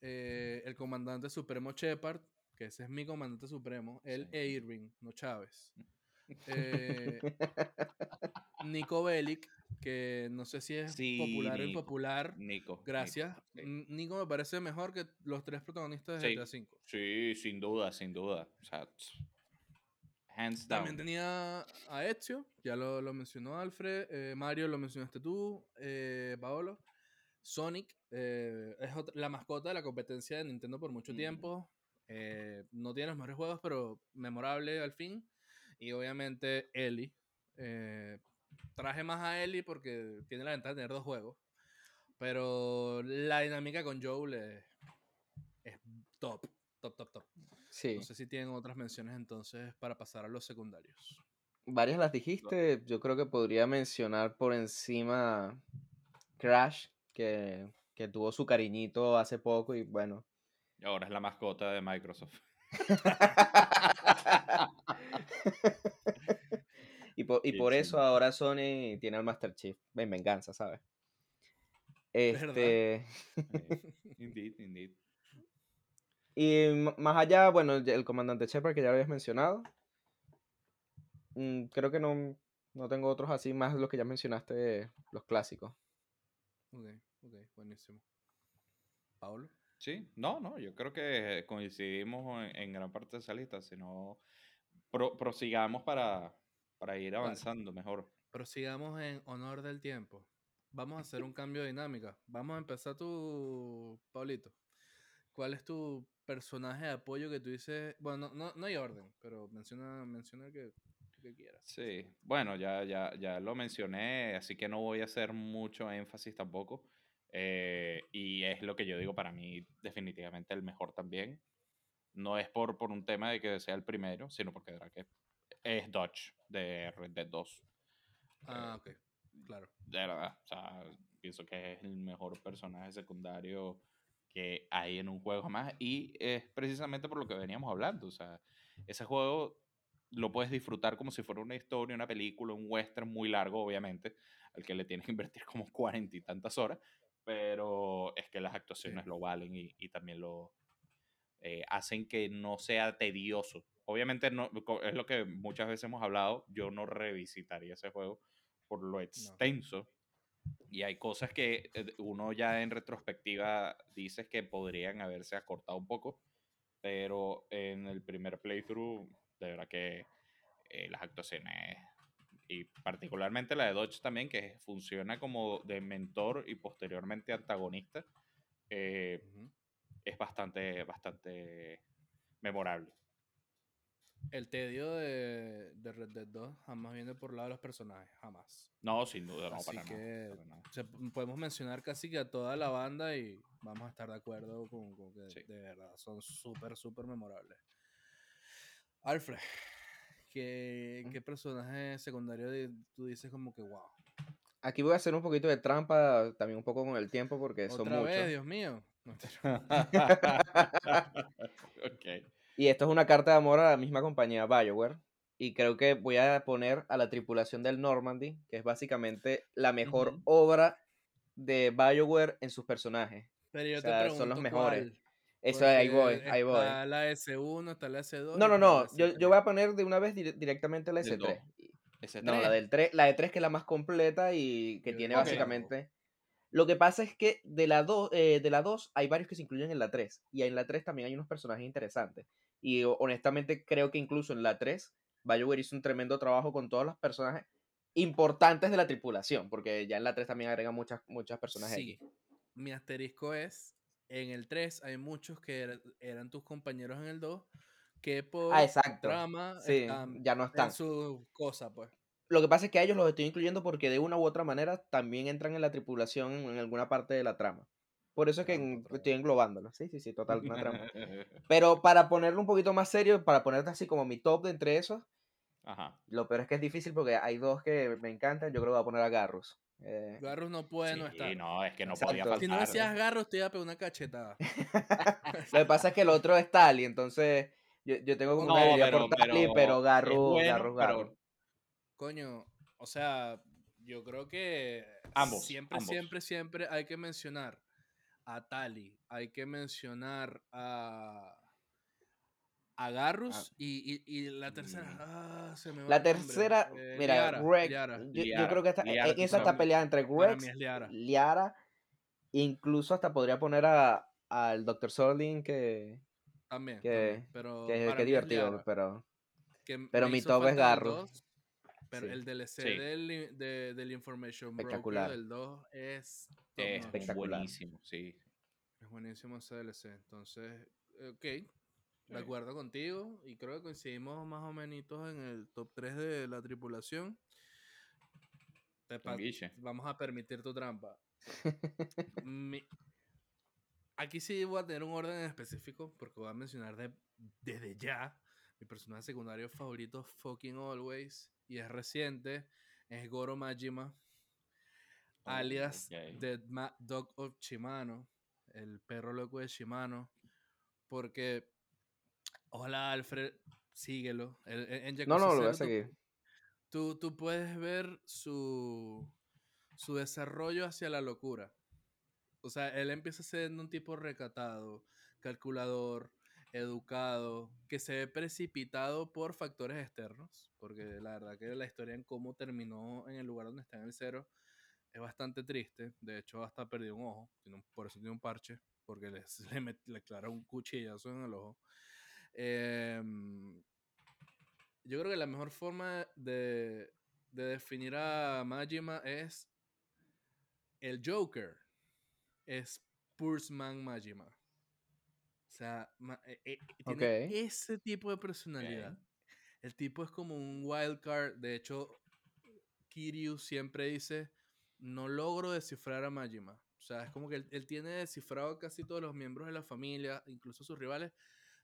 eh, el comandante supremo Shepard, que ese es mi comandante supremo, el Sí. Irving, no Chávez. Eh, Nico Bellic, que no sé si es Sí, popular o impopular. Nico. Gracias. Nico, sí. N- Nico me parece mejor que los tres protagonistas de Sí. GTA V. Sí, sin duda, sin duda. O sea, hands down. También tenía a Ezio, ya lo, lo mencionó Alfred, eh, Mario lo mencionaste tú, eh, Paolo. Sonic eh, es otra- la mascota de la competencia de Nintendo por mucho Mm. tiempo. no tiene los mejores juegos, pero memorable al fin. Y obviamente Ellie. eh, traje más a Ellie porque tiene la ventaja de tener dos juegos. Pero la dinámica con Joel es, es top, top, top, top. Sí, No sé si tienen otras menciones entonces para pasar a los secundarios. varias las dijiste. Yo creo que podría mencionar por encima Crash, que, que tuvo su cariñito hace poco y bueno. Y ahora es la mascota de Microsoft. y por, y por eso ahora Sony tiene al Master Chief en venganza, ¿sabes? Este, indeed, indeed. y más allá, bueno, el comandante Shepard que ya lo habías mencionado. Mm, creo que no, no tengo otros así más los que ya mencionaste, los clásicos. Ok, ok, buenísimo. Pablo. Sí, no, no, yo creo que coincidimos en, en gran parte de esa lista, sino pro- prosigamos para, para ir Vale. avanzando mejor. Prosigamos en honor del tiempo. Vamos a hacer un cambio de dinámica. Vamos a empezar tú, Pablito. ¿Cuál es tu personaje de apoyo que tú dices? Bueno, no, no, no hay orden, pero menciona, menciona el que, que quieras. Sí, bueno, ya, ya, ya lo mencioné, así que no voy a hacer mucho énfasis tampoco. eh, y es lo que yo digo para mí definitivamente el mejor también. No es por, por un tema de que sea el primero, sino porque de verdad que es Dodge de Red Dead 2. Ah, ok, claro. De verdad, o sea, pienso que es el mejor personaje secundario que hay en un juego jamás. Y es precisamente por lo que veníamos hablando. O sea, ese juego lo puedes disfrutar como si fuera una historia, una película, un western muy largo, obviamente, al que le tienes que invertir como cuarenta y tantas horas. Pero es que las actuaciones Sí. lo valen y, y también lo eh, hacen que no sea tedioso. Obviamente no, es lo que muchas veces hemos hablado. Yo no revisitaría ese juego por lo extenso. Y hay cosas que eh, uno ya en retrospectiva dice que podrían haberse acortado un poco, pero en el primer playthrough, de verdad que eh, las actuaciones, y particularmente la de Dodge también, que funciona como de mentor y posteriormente antagonista, eh, es bastante, bastante memorable. El tedio de, de Red Dead 2 jamás viene por lado de los personajes, jamás. No, sin duda, no, Así para que nada, para nada. se- podemos mencionar casi que a toda la banda y vamos a estar de acuerdo con, con que Sí. de verdad son súper, súper memorables. Alfred, ¿qué, qué personaje secundario de- tú dices como que wow? Aquí voy a hacer un poquito de trampa, también un poco con el tiempo, porque son Otra vez, muchos. Dios mío. No, ok. Y esto es una carta de amor a la misma compañía BioWare. Y creo que voy a poner a la tripulación del Normandy, que es básicamente la mejor obra de BioWare en sus personajes. Pero yo O sea, te pregunto son los mejores. cuál, Eso ahí voy, porque ahí voy. Está la S1, está la S2. No, no, no. Yo, S3. yo voy a poner de una vez dire- directamente la Del S3. Ese No, la del 3, la de 3 que es la más completa y que Yo tiene básicamente... Lo que pasa es que de la, 2, de la 2 hay varios que se incluyen en la 3. Y en la 3 también hay unos personajes interesantes. Y ho- honestamente creo que incluso en la 3 BioWare hizo un tremendo trabajo con todos los personajes importantes de la tripulación, porque ya en la 3 también agrega muchas, muchas personajes. Sí. Mi asterisco es, en el 3 hay muchos que er- eran tus compañeros en el 2 que por Ah, exacto. trama Sí, están ya no están. en su cosa, pues. Lo que pasa es que a ellos los estoy incluyendo porque de una u otra manera también entran en la tripulación en alguna parte de la trama. Por eso es que en- trampa. estoy englobándolos. Sí, sí, sí, total, una trampa. Pero para ponerlo un poquito más serio, para ponerte así como mi top de entre esos, Ajá. lo peor es que es difícil porque hay dos que me encantan. Yo creo que voy a poner a Garrus. Eh, Garros no puede no Sí, estar. no, es que no podía faltar. Si no decías Garros, te iba a pegar una cachetada. lo que pasa es que el otro es Tali, entonces yo, yo tengo como una No, debilidad pero- por Tali, pero pero, es Garrus, bueno, Garrus, pero- Garrus. Coño, o sea, yo creo que Ambos, siempre, ambos. siempre, siempre hay que mencionar a Tali, hay que mencionar a a Garrus y, y- y la tercera, Mm. ah, se me va La tercera, eh, mira, Liara, Greg, Liara. yo, creo que esta, Liara, en esa está peleada entre es Liara. Liara, incluso hasta podría poner a, al Dr. Sorlin que, También, que- también, pero que, divertido, Liara, pero que pero mi top es Garrus. 2, Pero Sí. el DLC Sí. del, de- del Information Broker del 2 es top Es. Espectacular. buenísimo, sí. Es buenísimo ese DLC. Entonces, ok, de acuerdo contigo. Y creo que coincidimos más o menos en el top 3 de la tripulación. Te vamos a permitir tu trampa. Mi- Aquí sí voy a tener un orden en específico porque voy a mencionar de- desde ya mi personaje secundario favorito fucking always y es reciente, es Goro Majima, alias ok. The Mad Dog of Shimano, el perro loco de Shimano, porque ojalá Alfred síguelo. el- no, no, lo voy a seguir. tú, tú puedes ver su, su desarrollo hacia la locura. O sea, él empieza siendo un tipo recatado, calculador, educado, que se ve precipitado por factores externos, porque la verdad que la historia en cómo terminó en el lugar donde está en el cero es bastante triste. De hecho, hasta perdió un ojo, tiene un- por eso tiene un parche, porque le, le, met- le clara un cuchillazo en el ojo. Em, yo creo que la mejor forma de, de definir a Majima es el Joker. Es Pursman Majima. O sea, eh, eh, tiene ese tipo de personalidad. El tipo es como un wild card. De hecho, Kiryu siempre dice, no logro descifrar a Majima. O sea, es como que él, él tiene descifrado casi todos los miembros de la familia, incluso sus rivales,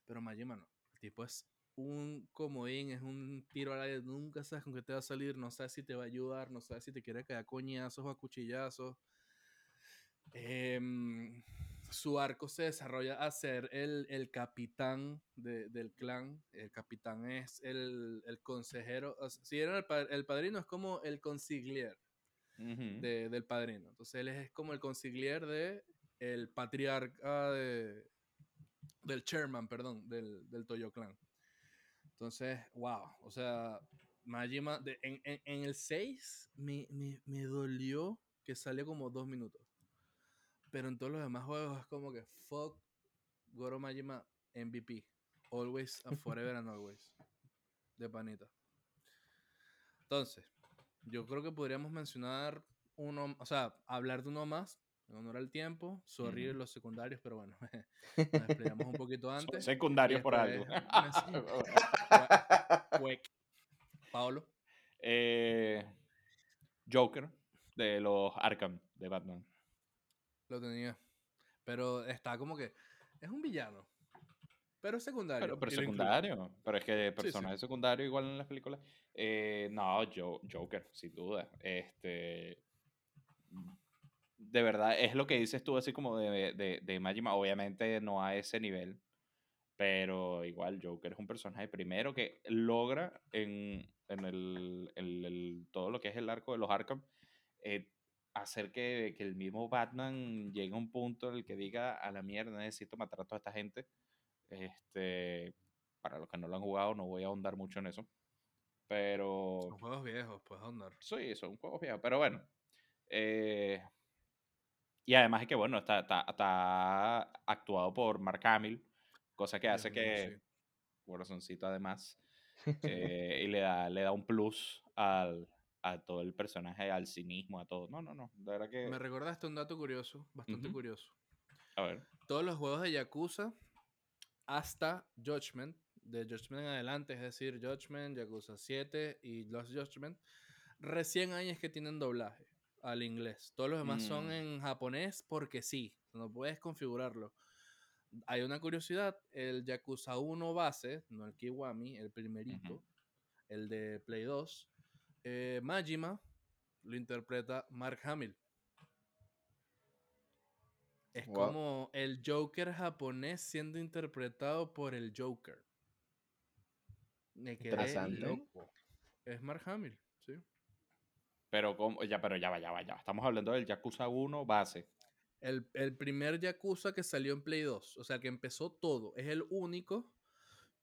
pero Majima no. El tipo es un comodín, es un tiro al aire, nunca sabes con qué te va a salir, no sabes si te va a ayudar, no sabes si te quiere caer a coñazos o a cuchillazos. Em, su arco se desarrolla a ser el, el capitán de- del clan. El capitán es el, el consejero. o sea, si era el, el padrino, es como el consigliere Ujú. de- del padrino. Entonces él es como el consigliere de el patriarca de, del chairman, perdón, del, del Toyo Clan. Entonces, wow, o sea, Majima, de- en, en- en el 6 me, me, me dolió que salió como dos minutos. Pero en todos los demás juegos es como que fuck Goro Majima MVP. Always and forever and always. De panita. Entonces, yo creo que podríamos mencionar uno, o sea, hablar de uno más, en honor al tiempo. Sorry Ujú. los secundarios, pero bueno, nos desplegamos un poquito antes. secundarios por algo. Paolo. Eh, Joker de los Arkham de Batman. Lo tenía. Pero está como que. Es un villano. Pero es secundario. Pero, secundario. Pero es que sí. personaje secundario igual en las películas. Eh, no, Jo- Joker, sin duda. Este. De verdad, es lo que dices tú, así como de, de, de Majima. Obviamente no a ese nivel. Pero igual, Joker es un personaje primero que logra en, en el, el- el- todo lo que es el arco de los Arkham eh, hacer que, que el mismo Batman llegue a un punto en el que diga a la mierda, necesito matar a toda esta gente. Este, para los que no lo han jugado, no voy a ahondar mucho en eso. Pero Son juegos viejos, puedes ahondar. sí, son juegos viejos, pero bueno. eh, y además es que, bueno, está, está, está actuado por Mark Hamill, cosa que hace mío, que sí. corazoncito además. eh, y le da, le da un plus al, a todo el personaje, al cinismo, a todo. No, no, no. De verdad que. Me recordaste un dato curioso, bastante curioso. A ver. Todos los juegos de Yakuza hasta Judgment, de Judgment en adelante, es decir, Judgment, Yakuza 7 y Lost Judgment, recién hay es que tienen doblaje al inglés. Todos los demás son Mm. en japonés porque sí, no puedes configurarlo. Hay una curiosidad, el Yakuza 1 base, no el Kiwami, el primerito, el de Play 2, eh, Majima lo interpreta Mark Hamill. Es Wow. como el Joker japonés siendo interpretado por el Joker. Me quedé loco. Es Mark Hamill, sí. Pero, como, ya, pero ya va, ya va, ya va. Estamos hablando del Yakuza 1 base. El, el primer Yakuza que salió en Play 2, o sea, que empezó todo. Es el único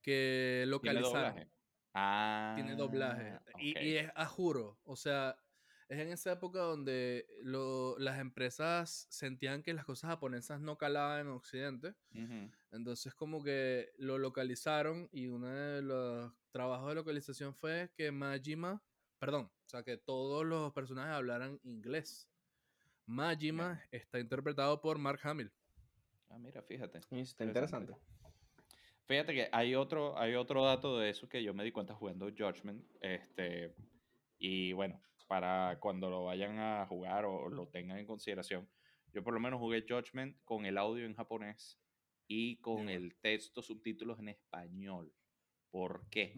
que ¿Tiene localizaron. Doblaje? Ah. tiene doblaje. Y, es a juro. O sea, es en esa época donde lo- las empresas sentían que las cosas japonesas no calaban en Occidente. Entonces como que lo localizaron y uno de los trabajos de localización fue que Majima, perdón, o sea, que todos los personajes hablaran inglés. Majima está interpretado por Mark Hamill. Ah, mira, fíjate. Está interesante. Fíjate que hay otro, hay otro dato de eso que yo me di cuenta jugando Judgment. Este, y bueno, para cuando lo vayan a jugar o lo tengan en consideración, yo por lo menos jugué Judgment con el audio en japonés y con Ya. el texto, subtítulos en español. ¿Por qué?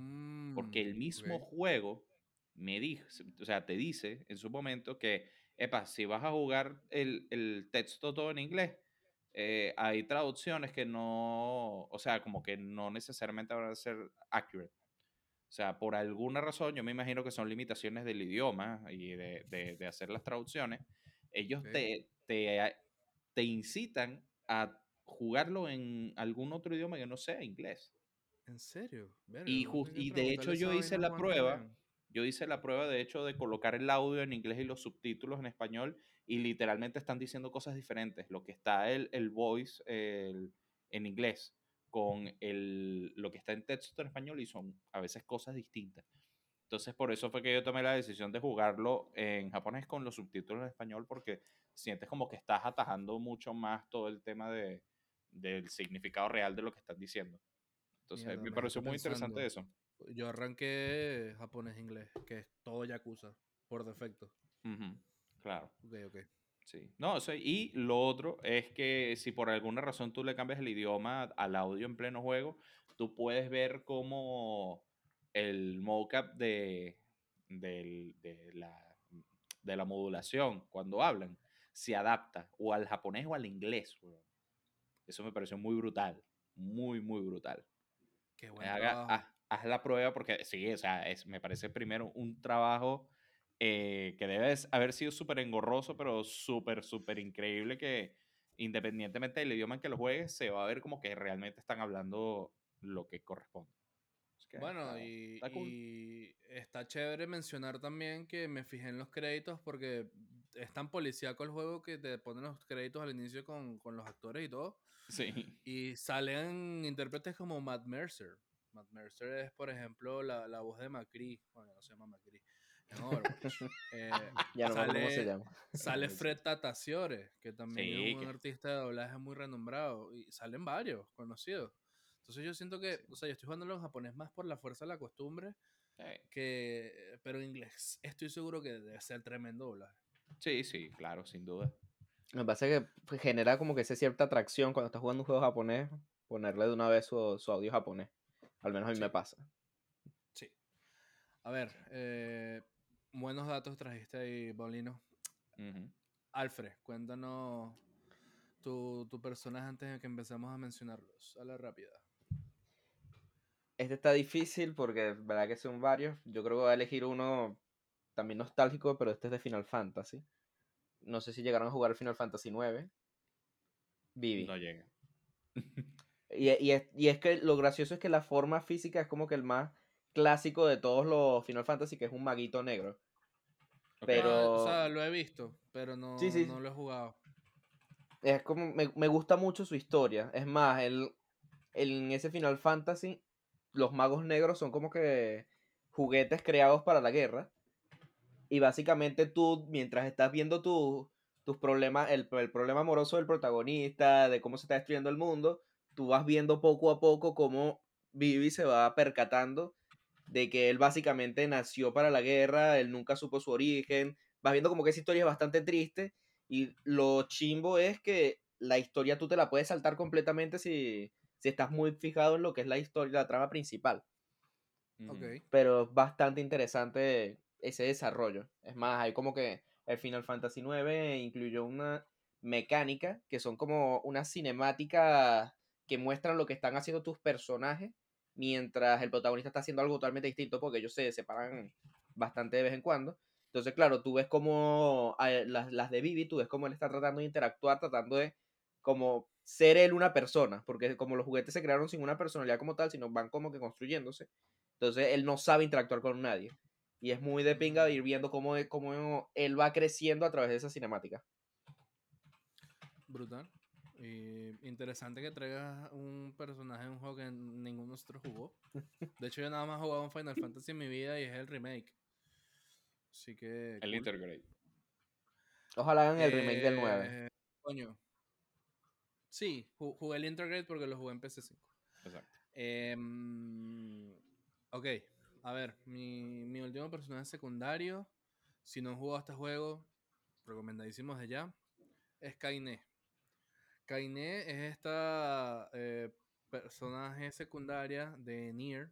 Porque el Mm, mismo ok. juego me dijo, o sea, te dice en su momento que, epa, si vas a jugar el, el texto todo en inglés, eh, hay traducciones que no, o sea, como que no necesariamente van a ser accurate. O sea, por alguna razón, yo me imagino que son limitaciones del idioma y de, de- de hacer las traducciones. Ellos Ok. te, te, te incitan a jugarlo en algún otro idioma que no sea inglés. ¿En serio? Verga, Y, que y de hecho yo hice la prueba, yo hice la prueba de hecho de colocar el audio en inglés y los subtítulos en español y literalmente están diciendo cosas diferentes. Lo que está el, el voice el- en inglés con el, lo que está en texto en español y son a veces cosas distintas. Entonces por eso fue que yo tomé la decisión de jugarlo en japonés con los subtítulos en español porque sientes como que estás atajando mucho más todo el tema de, del significado real de lo que están diciendo. Entonces Mierda, me me pareció muy interesante eso. Yo arranqué japonés-inglés, que es todo Yakuza, por defecto. Ujú, Claro, Ok, ok. sí. No, o sea, y lo otro es que si por alguna razón tú le cambias el idioma al audio en pleno juego, tú puedes ver cómo el mocap de, del- de, la, de la modulación cuando hablan se adapta o al japonés o al inglés. Eso me pareció muy brutal, muy, muy brutal. Qué buen Haga- trabajo. haz, haz la prueba porque sí, o sea, es, me parece primero un trabajo eh, que debe haber sido súper engorroso, pero súper, súper increíble que independientemente del idioma en que lo juegues, se va a ver como que realmente están hablando lo que corresponde. Que Bueno, está- y, está cool. y está chévere mencionar también que me fijé en los créditos porque es tan policíaco el juego que te ponen los créditos al inicio con, con los actores y todo. Sí. Y salen intérpretes como Matt Mercer. Matt Mercer es, por ejemplo, la, la voz de Macri. Bueno, no se llama Macri. Overwatch. Eh, Ya no acuerdo cómo se sale- llama. Sale Fred Tatasiore, que también Sí, es un que- artista de doblaje muy renombrado. Y salen varios conocidos. Entonces yo siento que, Sí. o sea, yo estoy jugando en japonés más por la fuerza de la costumbre Eh, que, pero en inglés estoy seguro que debe ser tremendo doblaje. Sí, sí, claro, sin duda. Me parece que genera como que esa cierta atracción cuando estás jugando un juego japonés, ponerle de una vez su, su audio japonés. Al menos a mí Sí. me pasa. Sí. A ver, eh, buenos datos trajiste ahí, Paulino. Alfred, cuéntanos tu, tu personaje antes de que empecemos a mencionarlos. A la rápida. Este está difícil porque, verdad que son varios. Yo creo que voy a elegir uno también nostálgico, pero este es de Final Fantasy. No sé si llegaron a jugar Final Fantasy IX. Vivi. No llega. Y, y es, y es que lo gracioso es que la forma física es como que el más clásico de todos los Final Fantasy, que es un maguito negro. Pero- Ah, o sea, lo he visto, pero no, Sí, sí. no lo he jugado. Es como, me, me gusta mucho su historia. Es más, él, él en ese Final Fantasy los magos negros son como que juguetes creados para la guerra. Y básicamente tú, mientras estás viendo tu, tus problemas, el, el problema amoroso del protagonista, de cómo se está destruyendo el mundo, tú vas viendo poco a poco cómo Vivi se va percatando de que él básicamente nació para la guerra, él nunca supo su origen, vas viendo como que esa historia es bastante triste y lo chimbo es que la historia tú te la puedes saltar completamente si, si estás muy fijado en lo que es la historia, la trama principal. Ok. Pero es bastante interesante ese desarrollo. Es más, hay como que el Final Fantasy IX incluyó una mecánica que son como unas cinemáticas que muestran lo que están haciendo tus personajes mientras el protagonista está haciendo algo totalmente distinto porque ellos se separan bastante de vez en cuando. Entonces, claro, tú ves como las, las de Vivi, tú ves cómo él está tratando de interactuar, tratando de como ser él una persona, porque como los juguetes se crearon sin una personalidad como tal, sino van como que construyéndose, entonces él no sabe interactuar con nadie. Y es muy de pinga ir viendo cómo, cómo él va creciendo a través de esa cinemática. Brutal. Y interesante que traigas un personaje en un juego que ninguno de nosotros jugó. De hecho, yo nada más he jugado un Final Fantasy en mi vida y es el remake. Así que. El cool. Intergrade. Ojalá hagan el remake del 9. Eh, Coño. Sí, ju- jugué el Intergrade porque lo jugué en PC5. Exacto. Em, ok, a ver, mi, mi último personaje secundario, si no han jugado este juego, recomendadísimo de ya, es Kainé. Kainé es esta eh, personaje secundaria de Nier.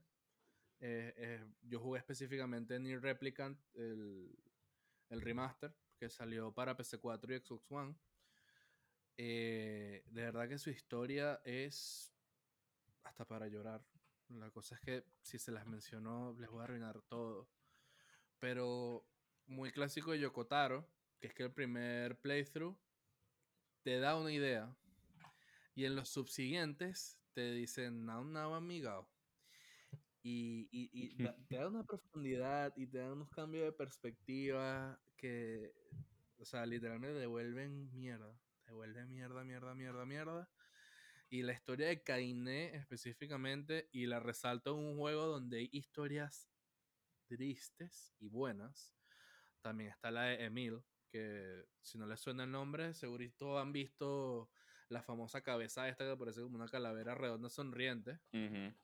Yo jugué específicamente Nier Replicant, el, el remaster, que salió para PC4 y Xbox One. Eh, de verdad que su historia es hasta para llorar. La cosa es que si se las menciono les voy a arruinar todo. Pero muy clásico de Yokotaro, que es que el primer playthrough te da una idea y en los subsiguientes te dicen now now amigao. Y, y, te da una profundidad y te da unos cambios de perspectiva que, o sea, literalmente devuelven mierda. Devuelven mierda, mierda, mierda, mierda. Y la historia de Kainé específicamente, y la resalto en un juego donde hay historias tristes y buenas. También está la de Emil, que si no les suena el nombre, segurito han visto la famosa cabeza esta que parece como una calavera redonda sonriente. Ujú.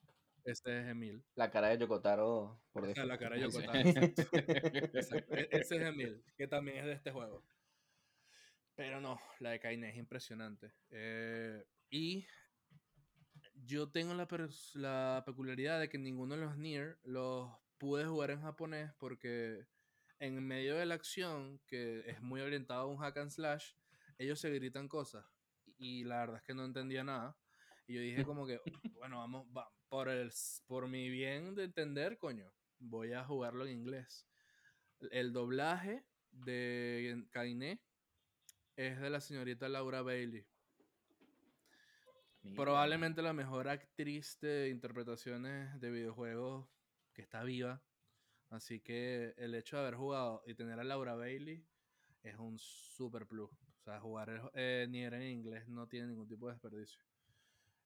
Este es Emil. La cara de Yokotaro por O sea, la cara de. Yokotaro. E- Ese es Emil, que también es de este juego. Pero no, la de Kainé es impresionante. Eh, y yo tengo la, la peculiaridad de que ninguno de los Nier los pude jugar en japonés porque en medio de la acción, que es muy orientado a un hack and slash, ellos se gritan cosas. Y la verdad es que no entendía nada. Y yo dije como que, bueno, vamos, va, por, el, por mi bien de entender, coño, voy a jugarlo en inglés. El doblaje de Kainé es de la señorita Laura Bailey. Mira. Probablemente la mejor actriz de interpretaciones de videojuegos que está viva. Así que el hecho de haber jugado y tener a Laura Bailey es un super plus. O sea, jugar el- eh, Nier en inglés no tiene ningún tipo de desperdicio.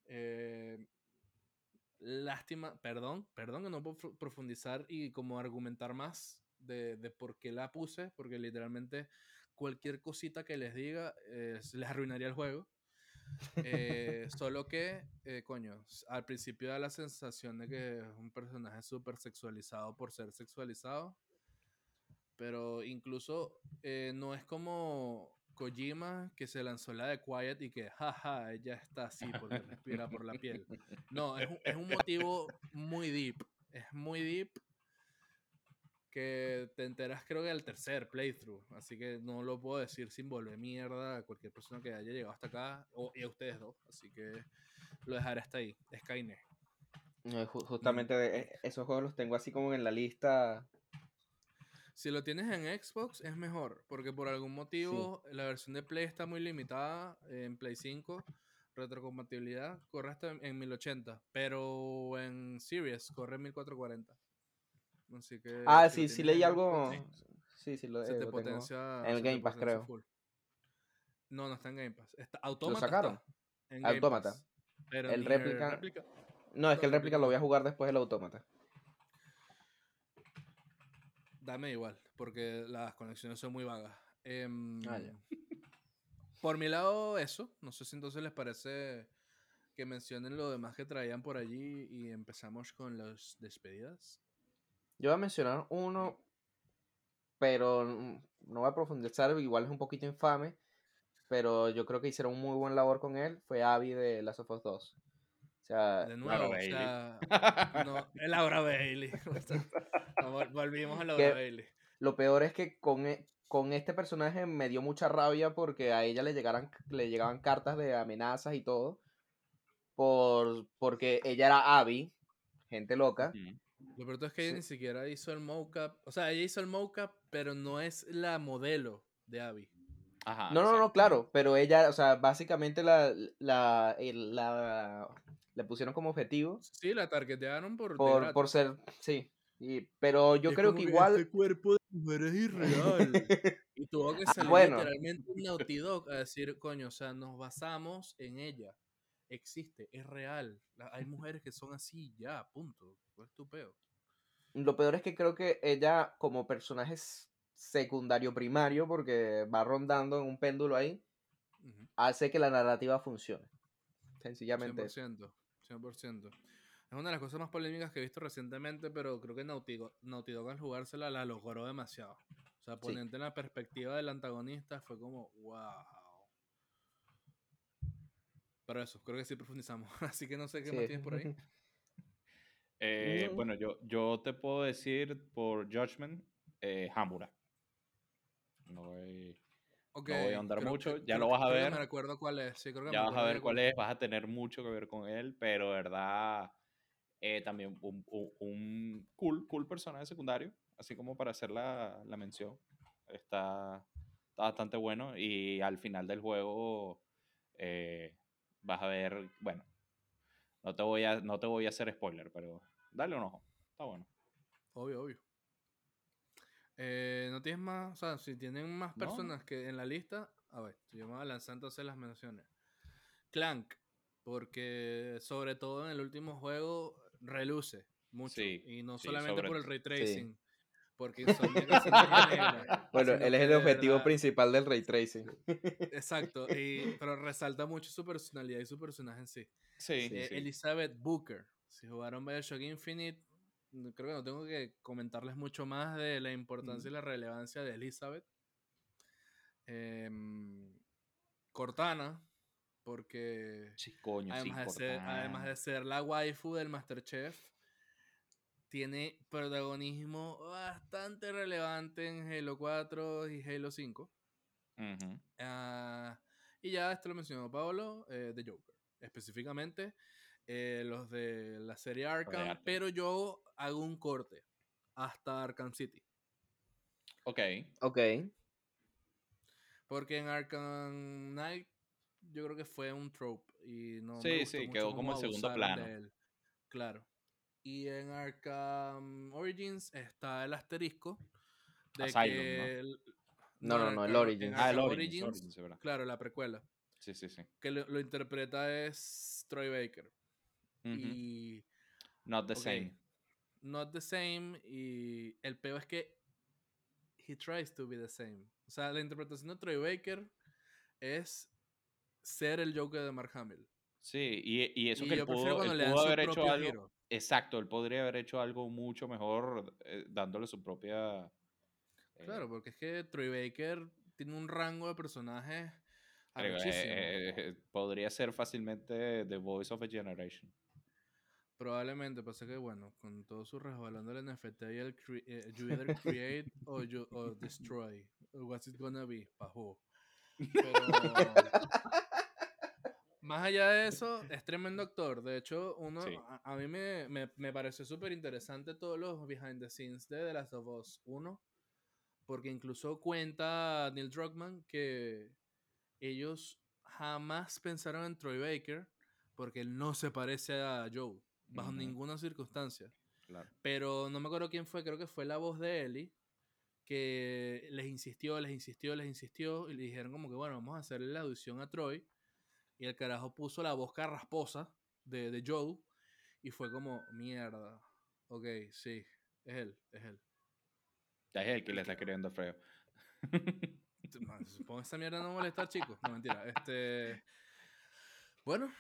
Eh, lástima, perdón, perdón que no puedo profundizar y como argumentar más de, de por qué la puse, porque literalmente cualquier cosita que les diga eh, les arruinaría el juego. Eh, solo que, eh, coño, al principio da la sensación de que es un personaje súper sexualizado por ser sexualizado. Pero incluso no es como Kojima que se lanzó la de Quiet y que, jaja, ella está así porque respira por la piel. No, es un, es un motivo muy deep. Es muy deep que te enteras creo que al tercer playthrough. Así que no lo puedo decir sin volver mierda a cualquier persona que haya llegado hasta acá o, y a ustedes dos. Así que lo dejaré hasta ahí. Skynet. Ju- Justamente eh, esos juegos los tengo así como en la lista. Si lo tienes en Xbox es mejor, porque por algún motivo la versión de Play está muy limitada en Play 5. Retrocompatibilidad corre hasta en- en 1080, pero en Series corre en 1440. Así que Ah, si lo sí, sí leí algo. Sí, sí, lo, se eh, te lo potencia. en el Game Pass, creo. full. No, no está en Game Pass. Está, Autómata sacaron? está en Game Autómata. Pass, pero El réplica- No, es que el réplica lo voy a jugar después del autómata. Dame igual, porque las conexiones son muy vagas. Em, Ah, ya. Por mi lado, eso. No sé si entonces les parece que mencionen lo demás que traían por allí y empezamos con las despedidas. Yo voy a mencionar uno, pero no voy a profundizar, igual es un poquito infame, pero yo creo que hicieron un muy buen labor con él. Fue Abby de Last of Us 2. O sea, De Laura nuevo, o Bailey. sea, no, es Laura Bailey. O sea, no, vol- volvimos a Laura Que- Bailey. Lo peor es que con, e- con este personaje me dio mucha rabia porque a ella le, llegaran, le llegaban cartas de amenazas y todo. Por, porque ella era Abby, gente loca. Lo peor es que ella Sí. ni siquiera hizo el mocap. O sea, ella hizo el mocap, pero no es la modelo de Abby. Ajá, No, no, no, claro, pero ella, o sea, básicamente la, la- le pusieron como objetivo Sí, la targetearon por. por, por ser, sí, y, pero yo es creo como que igual... Este cuerpo de mujer es irreal. y tuvo que Ah, salir bueno. literalmente un Naughty Dog a decir, coño, o sea, nos basamos en ella. Existe, es real. La- hay mujeres que son así, ya, punto. Tu peo. Lo peor es que creo que ella como personaje secundario primario, porque va rondando en un péndulo ahí, hace que la narrativa funcione. Sencillamente eso. 100%, 100%. Es una de las cosas más polémicas que he visto recientemente, pero creo que Naughty Naughty Dog al jugársela la logró demasiado. O sea, ponerte en la perspectiva del antagonista fue como, wow. Pero eso, creo que sí profundizamos. Así que no sé qué Sí. más tienes por ahí. Eh, No. Bueno, yo, yo te puedo decir por Judgment, eh, Hamura. No Ok, voy a creo mucho, que- ya lo vas a ver. Me recuerdo cuál es. Sí, creo que me ya vas a ver cuál es, vas a tener mucho que ver con él, pero verdad, eh, también un, un- un cool, cool personaje secundario, así como para hacer la, la mención. Está, está bastante bueno y al final del juego eh, vas a ver, bueno, no te voy a, no te voy a hacer spoiler, pero dale un ojo, está bueno. Obvio, obvio. Eh, no tienes más, o sea, si tienen más No. personas que en la lista, a ver, yo me voy a lanzar entonces las menciones. Clank, porque sobre todo en el último juego reluce mucho. Sí, y no sí, solamente sobre por el ray sí. tracing, porque haciendo magia negra, Bueno, él es el objetivo verdad- principal del ray tracing. Exacto, y- pero resalta mucho su personalidad y su personaje en sí. Sí, Sí, Eh, sí. Elizabeth Booker. Si jugaron Bioshock Infinite, creo que no tengo que comentarles mucho más de la importancia y la relevancia de Elizabeth. Em, Cortana, porque Sí, coño, sí, además, de ser, además de ser la waifu del Masterchef, tiene protagonismo bastante relevante en Halo 4 y Halo 5. Ujú. Ah, y ya esto lo mencionó Pablo, eh, de Joker. Específicamente eh, los de la serie Arkham, Arkham. pero yo hago un corte hasta Arkham City. Ok, Ok. Porque en Arkham Knight yo creo que fue un trope y no me Sí, gustó sí, mucho quedó como en segundo plano. Claro. Y en Arkham Origins está el asterisco de Asylum, que ¿no? el- No, no, el Origins. Ah, el Origins, claro, la precuela. Sí, sí, sí. que lo, lo interpreta es Troy Baker. Y Not the same. not the same. Y el peor es que he tries to be the same. O sea, la interpretación de Troy Baker es ser el Joker de Mark Hamill. Sí, y, y eso y que él pudo, él haber hecho algo. giro. Exacto, él podría haber hecho algo mucho mejor eh, dándole su propia. eh, Claro, porque es que Troy Baker tiene un rango de personajes eh, eh, podría ser fácilmente The Voice of a Generation. Probablemente, pasa que bueno, con todo su resbalando el NFT y el cre- eh, you either create o, you, or destroy. What's it gonna be? Pajo. Pero más allá de eso, es tremendo actor. De hecho, uno Sí. a, a mí me, me, me pareció súper interesante todos los behind the scenes de The Last of Us 1. Porque incluso cuenta Neil Druckmann que ellos jamás pensaron en Troy Baker porque él no se parece a Joe bajo ninguna circunstancia. Claro. Pero no me acuerdo quién fue, creo que fue la voz de Ellie que les insistió, les insistió, les insistió y le dijeron como que bueno, vamos a hacerle la audición a Troy y el carajo puso la voz carrasposa de, de Joe y fue como, mierda, ok, sí, es él, es él. Es el que le está queriendo feo. Supongo que esta mierda no molesta, chicos. No, mentira. Este. Bueno,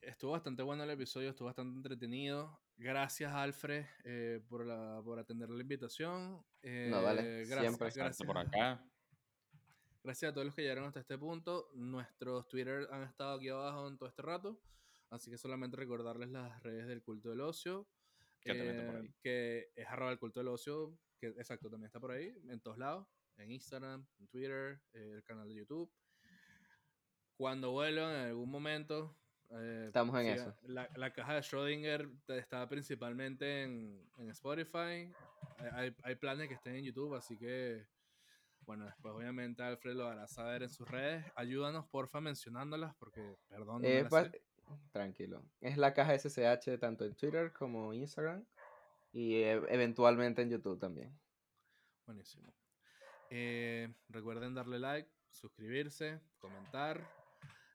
estuvo bastante bueno el episodio, estuvo bastante entretenido. Gracias, Alfred, eh, por, la, por atender la invitación. No, vale, Eh, siempre. Exacto, gracias, por acá. gracias a todos los que llegaron hasta este punto. Nuestros Twitter han estado aquí abajo en todo este rato. Así que solamente recordarles las redes del culto del ocio. Que también está por eh, ahí. que es arroba el culto del ocio. Que exacto, también está por ahí, en todos lados. En Instagram, en Twitter, eh, el canal de YouTube. Cuando vuelvan en algún momento. Eh, Estamos en eso. La, la caja de Schrödinger está principalmente en, en Spotify. Hay- Hay, planes que estén en YouTube, así que. Bueno, después obviamente Alfred lo hará saber en sus redes. Ayúdanos, porfa, mencionándolas, porque perdón. no Eh, tranquilo. Es la caja SSH tanto en Twitter como Instagram. Y e- eventualmente en YouTube también. Buenísimo. Eh, recuerden darle like, suscribirse, comentar,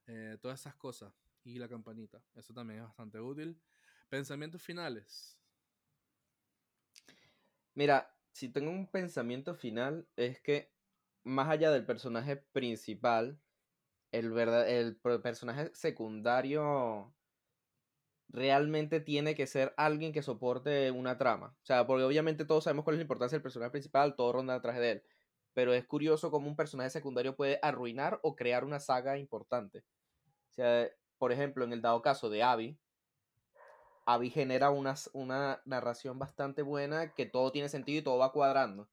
eh, todas esas cosas. Y la campanita. Eso también es bastante útil. Pensamientos finales. Mira, si tengo un pensamiento final, es que más allá del personaje principal, el, verdad, el personaje secundario realmente tiene que ser alguien que soporte una trama. O sea, porque obviamente todos sabemos cuál es la importancia del personaje principal, todo ronda detrás de él. Pero es curioso cómo un personaje secundario puede arruinar o crear una saga importante. O sea, por ejemplo, en el dado caso de Abby, Abby genera una, una narración bastante buena que todo tiene sentido y todo va cuadrando.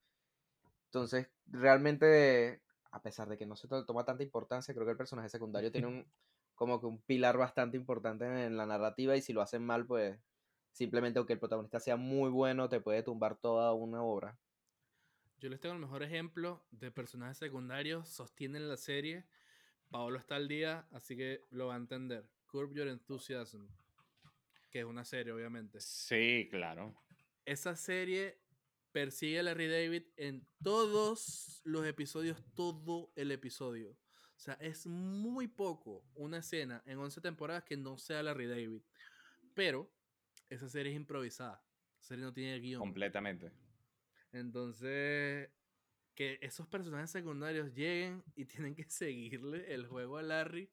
Entonces, realmente, a pesar de que no se to- toma tanta importancia, creo que el personaje secundario tiene un como que un pilar bastante importante en la narrativa y si lo hacen mal, pues simplemente aunque el protagonista sea muy bueno, te puede tumbar toda una obra. Yo les tengo el mejor ejemplo de personajes secundarios. Sostienen la serie. Paolo está al día, así que lo va a entender. Curb Your Enthusiasm. Que es una serie, obviamente. Sí, claro. Esa serie persigue a Larry David en todos los episodios, todo el episodio. O sea, es muy poco una escena en 11 temporadas que no sea Larry David. Pero esa serie es improvisada. Esa serie no tiene guion. Completamente. Entonces, que esos personajes secundarios lleguen y tienen que seguirle el juego a Larry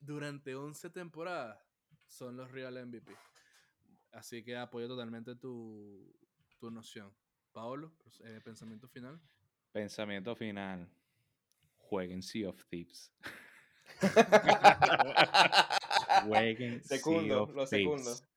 durante 11 temporadas son los real MVP. Así que apoyo totalmente tu, tu noción. Paolo, pues, eh, pensamiento final. Pensamiento final. Jueguen Sea of Thieves. Jueguen Sea Secundo, of lo Thieves. segundo.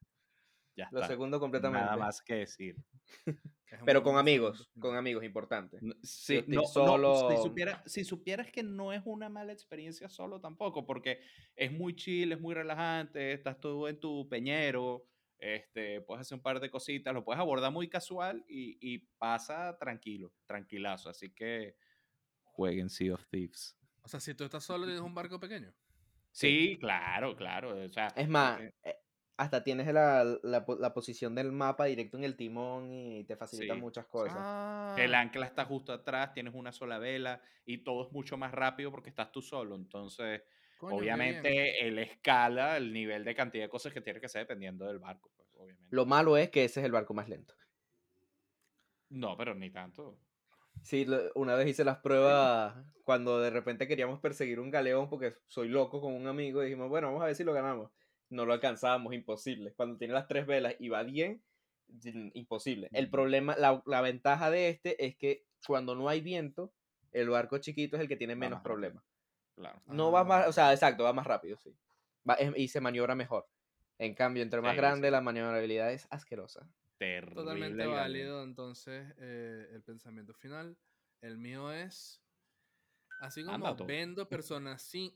Ya Lo está. segundo completamente. Nada más que decir. Pero con amigos, con amigos, importante. No, sí, estoy no- no, solo- si, supiera- si supieras que no es una mala experiencia solo tampoco, porque es muy chill, es muy relajante, estás tú en tu peñero, este, puedes hacer un par de cositas, lo puedes abordar muy casual y, y pasa tranquilo, tranquilazo. Así que jueguen Sea of Thieves. O sea, si tú estás solo tienes un barco pequeño. Sí, claro, claro. O sea, Es más, eh, hasta tienes la, la po- la posición del mapa directo en el timón y te facilita Sí. muchas cosas. Ah, el ancla está justo atrás, tienes una sola vela y todo es mucho más rápido porque estás tú solo. Entonces, coño, obviamente, él escala el nivel de cantidad de cosas que tiene que hacer dependiendo del barco, pues, obviamente. Lo malo es que ese es el barco más lento. No, pero ni tanto. Sí, una vez hice las pruebas cuando de repente queríamos perseguir un galeón porque soy loco con un amigo y dijimos, bueno, vamos a ver si lo ganamos. No lo alcanzábamos, imposible. Cuando tiene las tres velas y va bien, mm, imposible. El problema, la, la ventaja de este es que cuando no hay viento, el barco chiquito es el que tiene menos problemas. Claro. No va más, Ah. o sea, exacto, va más rápido, sí. Va- es- y se maniobra mejor. En cambio, entre más Sí, grande, sí. la maniobrabilidad es asquerosa. Terrible. Totalmente válido, entonces, eh, el pensamiento final. El mío es. Así como Anda vendo personas sin.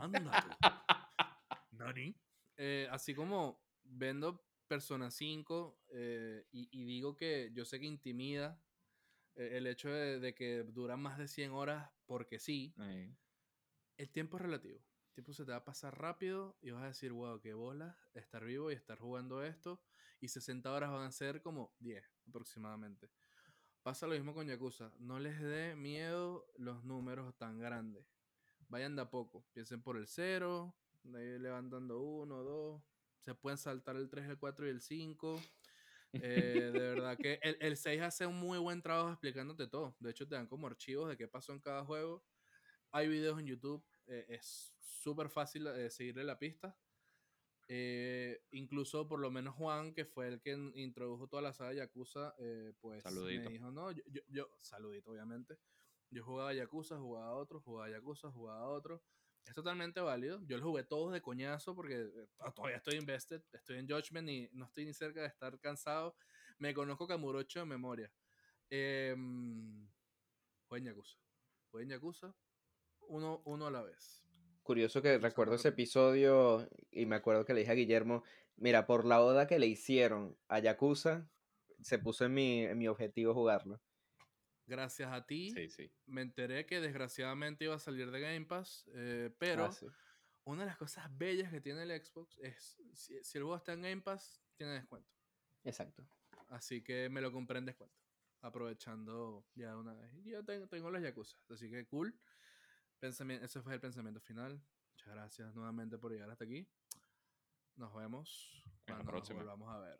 Anda. Nani. Eh, así como vendo Persona 5 eh, y, y digo que yo sé que intimida eh, el hecho de, de que dura más de 100 horas porque sí, el tiempo es relativo. El tiempo se te va a pasar rápido y vas a decir, wow, qué bola estar vivo y estar jugando esto. Y 60 horas van a ser como 10 aproximadamente. Pasa lo mismo con Yakuza. No les dé miedo los números tan grandes. Vayan de a poco. Piensen por el cero. De ahí le van dando uno, dos. se pueden saltar el 3, el 4 y el 5. Eh, de verdad que el, el 6 hace un muy buen trabajo explicándote todo. De hecho, te dan como archivos de qué pasó en cada juego. Hay videos en YouTube. eh, es súper fácil eh, seguirle la pista. Eh, incluso por lo menos Juan, que fue el que in- introdujo toda la saga Yakuza, eh, pues Saludito. me dijo, no, yo, yo, yo- saludito obviamente, yo jugaba Yakuza, jugaba a otro, jugaba Yakuza, jugaba a otro, es totalmente válido, yo lo jugué todos de coñazo porque eh, to- todavía estoy invested, estoy en Judgment y no estoy ni cerca de estar cansado, me conozco Kamurocho de memoria. Eh, jueguen Yakuza, jueguen Yakuza, uno, uno a la vez. Curioso que recuerdo ese episodio y me acuerdo que le dije a Guillermo, mira, por la oda que le hicieron a Yakuza, se puso en mi, en mi objetivo jugarlo. Gracias a ti, Sí, sí. me enteré que desgraciadamente iba a salir de Game Pass, eh, Ah, pero sí. una de las cosas bellas que tiene el Xbox es, si, si el juego está en Game Pass, tiene descuento. Exacto. Así que me lo compré en descuento, aprovechando ya una vez. Y ya tengo, tengo los Yakuza, así que cool. Ese fue el pensamiento final. Muchas gracias nuevamente por llegar hasta aquí. Nos vemos En cuando nos volvamos a ver.